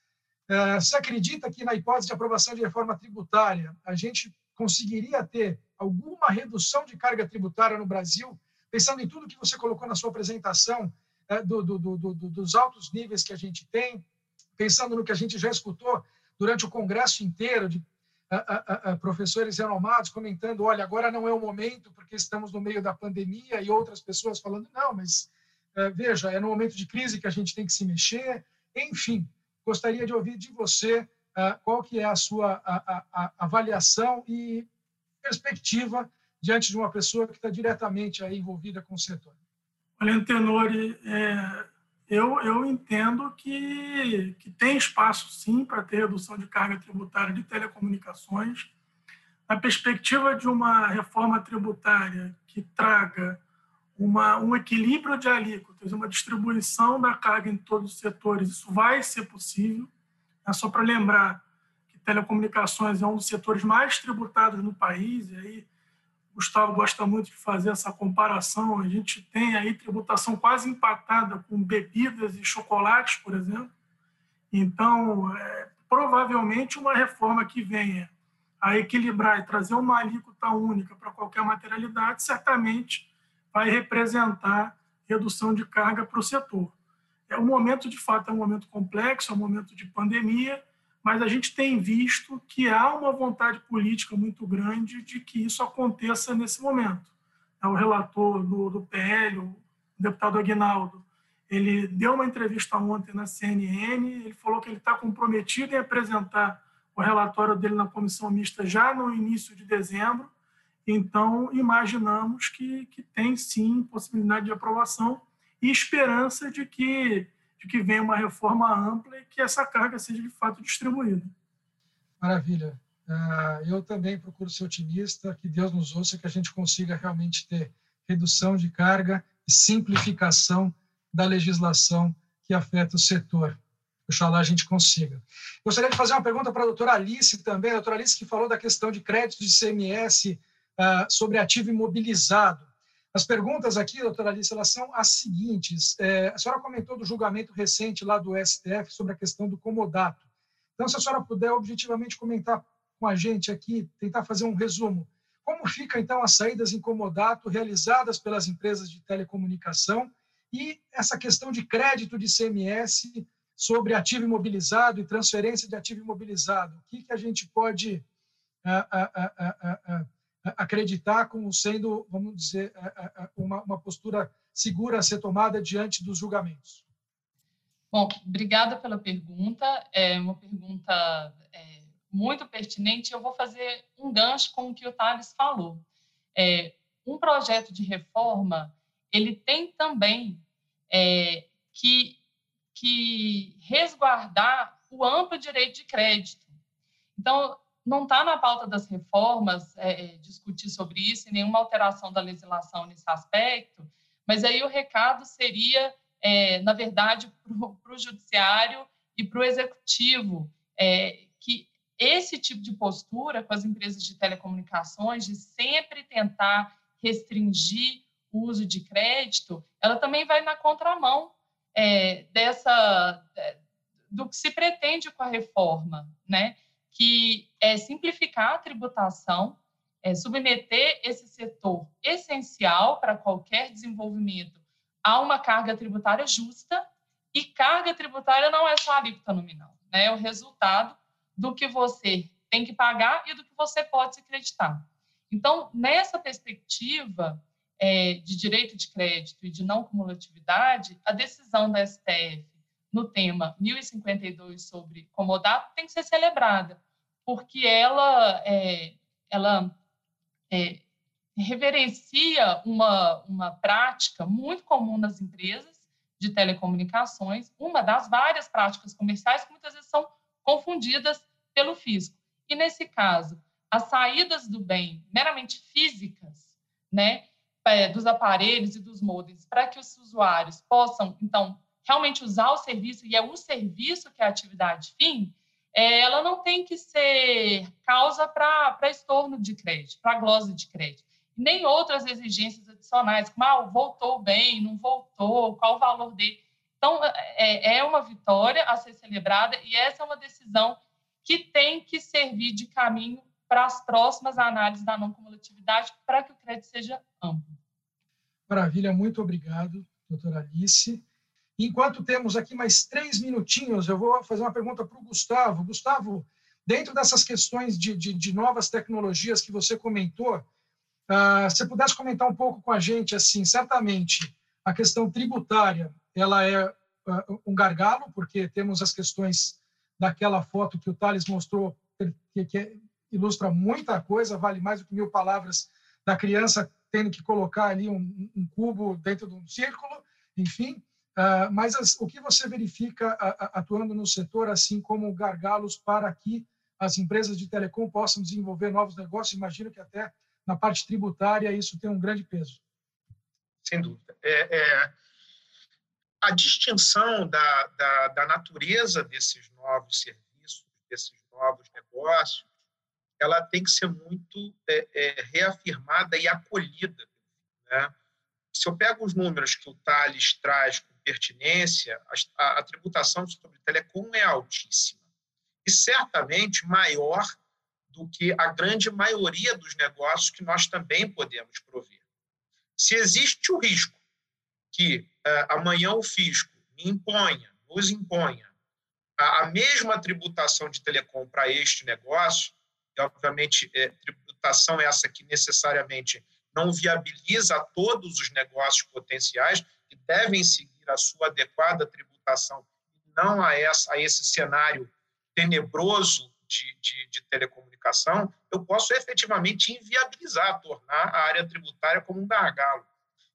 É, você acredita que, na hipótese de aprovação de reforma tributária, a gente conseguiria ter alguma redução de carga tributária no Brasil, pensando em tudo que você colocou na sua apresentação, é, do, do, do, dos altos níveis que a gente tem, pensando no que a gente já escutou durante o congresso inteiro de a, a, a, professores renomados comentando, olha, agora não é o momento porque estamos no meio da pandemia e outras pessoas falando, não, mas é, veja, é no momento de crise que a gente tem que se mexer. Enfim, gostaria de ouvir de você é, qual que é a sua avaliação e perspectiva diante de uma pessoa que está diretamente envolvida com o setor. Olha, Tenori, é, eu, eu entendo que, que tem espaço, sim, para ter redução de carga tributária de telecomunicações. Na perspectiva de uma reforma tributária que traga uma, um equilíbrio de alíquotas, uma distribuição da carga em todos os setores, isso vai ser possível. É só para lembrar telecomunicações é um dos setores mais tributados no país, e aí Gustavo gosta muito de fazer essa comparação. A gente tem aí tributação quase empatada com bebidas e chocolates, por exemplo. Então, é, provavelmente, uma reforma que venha a equilibrar e trazer uma alíquota única para qualquer materialidade, certamente vai representar redução de carga para o setor. É um momento, de fato, é um momento complexo, é um momento de pandemia, mas a gente tem visto que há uma vontade política muito grande de que isso aconteça nesse momento. O relator do, do PL, o deputado Aguinaldo, ele deu uma entrevista ontem na CNN, ele falou que ele está comprometido em apresentar o relatório dele na comissão mista já no início de dezembro, então imaginamos que, que tem sim possibilidade de aprovação e esperança de que de que venha uma reforma ampla e que essa carga seja de fato distribuída. Maravilha. ah, eu também procuro ser otimista, que Deus nos ouça, que a gente consiga realmente ter redução de carga e simplificação da legislação que afeta o setor. Oxalá a gente consiga. Gostaria de fazer uma pergunta para a doutora Alice também, a doutora Alice que falou da questão de crédito de CMS uh, sobre ativo imobilizado. As perguntas aqui, doutora Alice, elas são as seguintes. É, a senhora comentou do julgamento recente lá do STF sobre a questão do comodato. Então, se a senhora puder objetivamente comentar com a gente aqui, tentar fazer um resumo. Como fica, então, as saídas em comodato realizadas pelas empresas de telecomunicação e essa questão de crédito de CMS sobre ativo imobilizado e transferência de ativo imobilizado. O que, que a gente pode a, a, a, acreditar como sendo, vamos dizer, uma, uma, postura segura a ser tomada diante dos julgamentos? Bom, obrigada pela pergunta. É uma pergunta é, muito pertinente. Eu vou fazer um gancho com o que o Thales falou. É, um projeto de reforma, ele tem também é, que que resguardar o amplo direito de crédito. Então, não está na pauta das reformas é, é, discutir sobre isso e nenhuma alteração da legislação nesse aspecto, mas aí o recado seria, é, na verdade, para o judiciário e para o executivo, é, que esse tipo de postura com as empresas de telecomunicações, de sempre tentar restringir o uso de crédito, ela também vai na contramão é, dessa é, do que se pretende com a reforma, né? Que é simplificar a tributação, é submeter esse setor essencial para qualquer desenvolvimento a uma carga tributária justa e carga tributária não é só a alíquota nominal, né? É o resultado do que você tem que pagar e do que você pode se acreditar. Então, nessa perspectiva, é, de direito de crédito e de não cumulatividade, a decisão da STF no tema 1052 sobre comodato tem que ser celebrada, porque ela, é, ela é, reverencia uma, uma prática muito comum nas empresas de telecomunicações, uma das várias práticas comerciais que muitas vezes são confundidas pelo fisco. E, nesse caso, as saídas do bem meramente físicas, né, é, dos aparelhos e dos modems para que os usuários possam, então, realmente usar o serviço, e é o serviço que é a atividade fim, ela não tem que ser causa para estorno de crédito, para glosa de crédito. Nem outras exigências adicionais, como ah, voltou bem, não voltou, qual o valor dele. Então, é, é uma vitória a ser celebrada e essa é uma decisão que tem que servir de caminho para as próximas análises da não cumulatividade para que o crédito seja amplo. Maravilha, muito obrigado, doutora Alice. Enquanto temos aqui mais três minutinhos, eu vou fazer uma pergunta para o Gustavo. Gustavo, dentro dessas questões de, de, de novas tecnologias que você comentou, uh, você pudesse comentar um pouco com a gente, assim, certamente a questão tributária, ela é uh, um gargalo, porque temos as questões daquela foto que o Thales mostrou, que, que ilustra muita coisa, vale mais do que mil palavras da criança tendo que colocar ali um, um cubo dentro de um círculo, enfim. Uh, mas as, o que você verifica atuando no setor, assim como gargalos para que as empresas de telecom possam desenvolver novos negócios? Imagino que até na parte tributária isso tem um grande peso. Sem dúvida. É, é a distinção da, da, da natureza desses novos serviços, desses novos negócios, ela tem que ser muito é, é, reafirmada e acolhida. Né? Se eu pego os números que o Thales traz com pertinência, a, a tributação sobre telecom é altíssima e certamente maior do que a grande maioria dos negócios que nós também podemos prover. Se existe o risco que é, amanhã o fisco me imponha, nos imponha, a, a mesma tributação de telecom para este negócio, e, obviamente, é, tributação essa que necessariamente não viabiliza todos os negócios potenciais que devem seguir a sua adequada tributação, não a, essa, a esse cenário tenebroso de, de, de, telecomunicação, eu posso efetivamente inviabilizar, tornar a área tributária como um gargalo.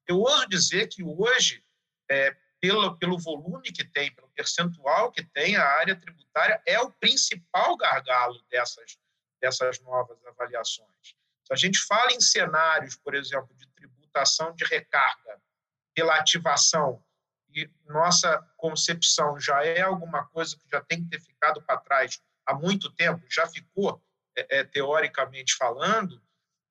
Eu ouso dizer que hoje, é, pelo, pelo volume que tem, pelo percentual que tem, a área tributária é o principal gargalo dessas dessas novas avaliações. Se a gente fala em cenários, por exemplo, de tributação de recarga pela ativação, e nossa concepção já é alguma coisa que já tem que ter ficado para trás há muito tempo, já ficou, é, é, teoricamente falando,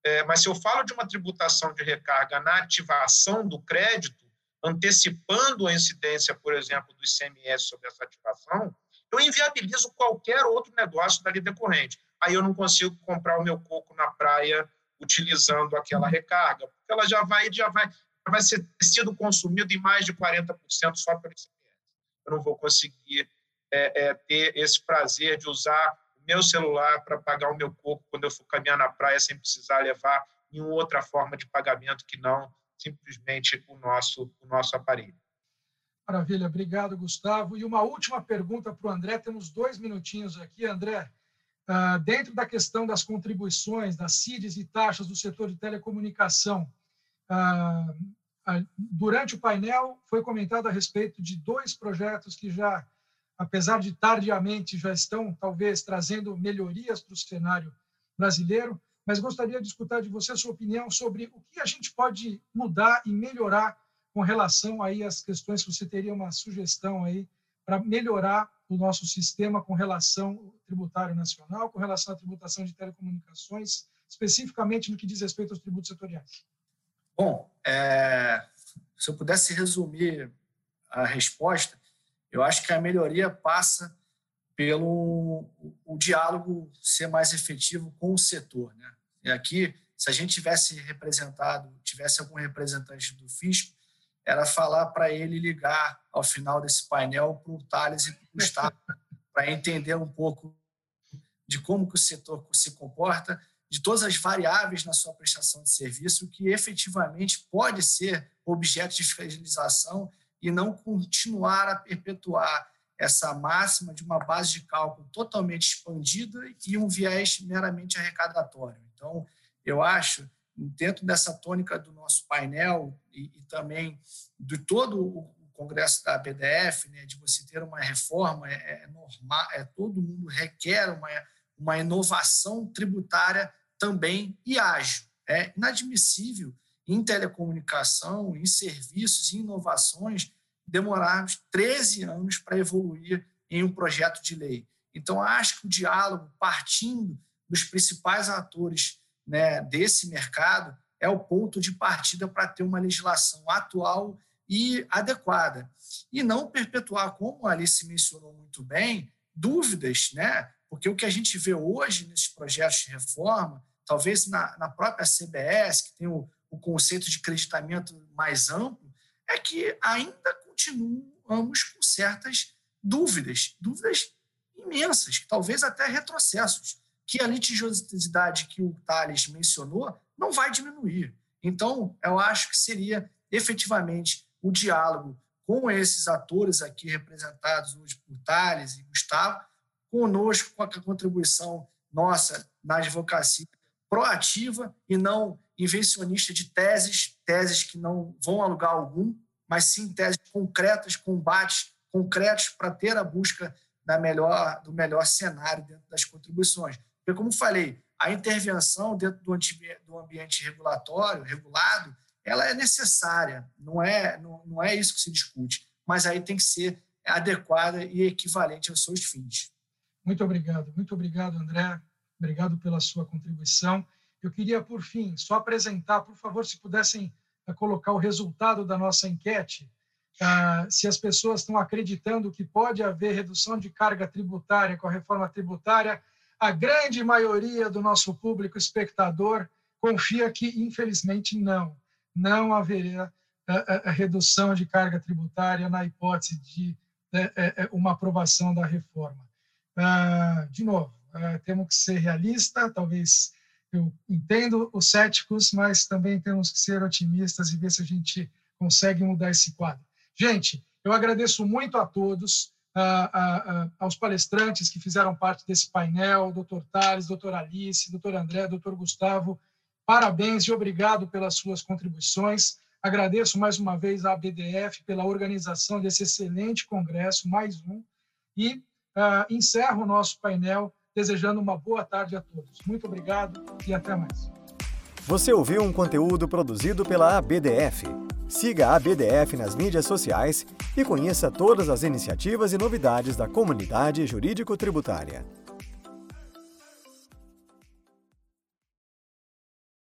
é, mas se eu falo de uma tributação de recarga na ativação do crédito, antecipando a incidência, por exemplo, do ICMS sobre essa ativação, eu inviabilizo qualquer outro negócio dali decorrente. Aí eu não consigo comprar o meu coco na praia utilizando aquela recarga, porque ela já vai, já vai, vai ser sido consumido em mais de 40% só pelo ICMS. Eu não vou conseguir é, é, ter esse prazer de usar o meu celular para pagar o meu coco quando eu for caminhar na praia sem precisar levar nenhuma outra forma de pagamento que não simplesmente o nosso, o nosso aparelho. Maravilha, obrigado, Gustavo. E uma última pergunta para o André, temos dois minutinhos aqui. André, ah, dentro da questão das contribuições, das CIDs e taxas do setor de telecomunicação, ah, durante o painel foi comentado a respeito de dois projetos que já, apesar de tardiamente, já estão talvez trazendo melhorias para o cenário brasileiro mas gostaria de escutar de você a sua opinião sobre o que a gente pode mudar e melhorar com relação aí às questões que você teria uma sugestão aí para melhorar o nosso sistema com relação ao tributário nacional, com relação à tributação de telecomunicações, especificamente no que diz respeito aos tributos setoriais. Bom, é, se eu pudesse resumir a resposta, eu acho que a melhoria passa pelo o diálogo ser mais efetivo com o setor. Né? E aqui, se a gente tivesse representado, tivesse algum representante do fisco, era falar para ele ligar ao final desse painel para o Thales e para o Gustavo, para entender um pouco de como que o setor se comporta, de todas as variáveis na sua prestação de serviço, que efetivamente pode ser objeto de fiscalização e não continuar a perpetuar essa máxima de uma base de cálculo totalmente expandida e um viés meramente arrecadatório. Então, eu acho, dentro dessa tônica do nosso painel e, e também de todo o congresso da BDF, né, de você ter uma reforma, é, é normal, é todo mundo requer uma, uma inovação tributária também e ágil. É inadmissível em telecomunicação, em serviços, em inovações, demorarmos 13 anos para evoluir em um projeto de lei. Então, acho que o diálogo, partindo dos principais atores né, desse mercado, é o ponto de partida para ter uma legislação atual e adequada. E não perpetuar, como a Alice mencionou muito bem, dúvidas, né? porque o que a gente vê hoje nesses projetos de reforma, talvez na, na própria CBS, que tem o, o conceito de creditamento mais amplo, é que ainda continuamos com certas dúvidas, dúvidas imensas, talvez até retrocessos, que a litigiosidade que o Thales mencionou não vai diminuir. Então, eu acho que seria efetivamente o diálogo com esses atores aqui representados hoje por Thales e Gustavo, conosco, com a contribuição nossa na advocacia proativa e não invencionista de teses, teses que não vão a lugar algum, mas sim teses concretas, combates concretos para ter a busca da melhor, do melhor cenário dentro das contribuições. Porque, como falei, a intervenção dentro do, do ambiente regulatório, regulado, ela é necessária, não é, não, não é isso que se discute, mas aí tem que ser adequada e equivalente aos seus fins. Muito obrigado, muito obrigado, André. Obrigado pela sua contribuição. Eu queria, por fim, só apresentar, por favor, se pudessem a colocar o resultado da nossa enquete, ah, se as pessoas estão acreditando que pode haver redução de carga tributária com a reforma tributária, a grande maioria do nosso público espectador confia que, infelizmente, não. Não haverá a, a redução de carga tributária na hipótese de uma aprovação da reforma. Ah, de novo, ah, temos que ser realista, talvez eu entendo os céticos, mas também temos que ser otimistas e ver se a gente consegue mudar esse quadro. Gente, eu agradeço muito a todos, aos palestrantes que fizeram parte desse painel, doutor Tales, doutor Alice, doutor André, doutor Gustavo, parabéns e obrigado pelas suas contribuições. Agradeço mais uma vez à BDF pela organização desse excelente congresso, mais um, e uh, encerro o nosso painel desejando uma boa tarde a todos. Muito obrigado e até mais. Você ouviu um conteúdo produzido pela ABDF. Siga a ABDF nas mídias sociais e conheça todas as iniciativas e novidades da comunidade jurídico-tributária.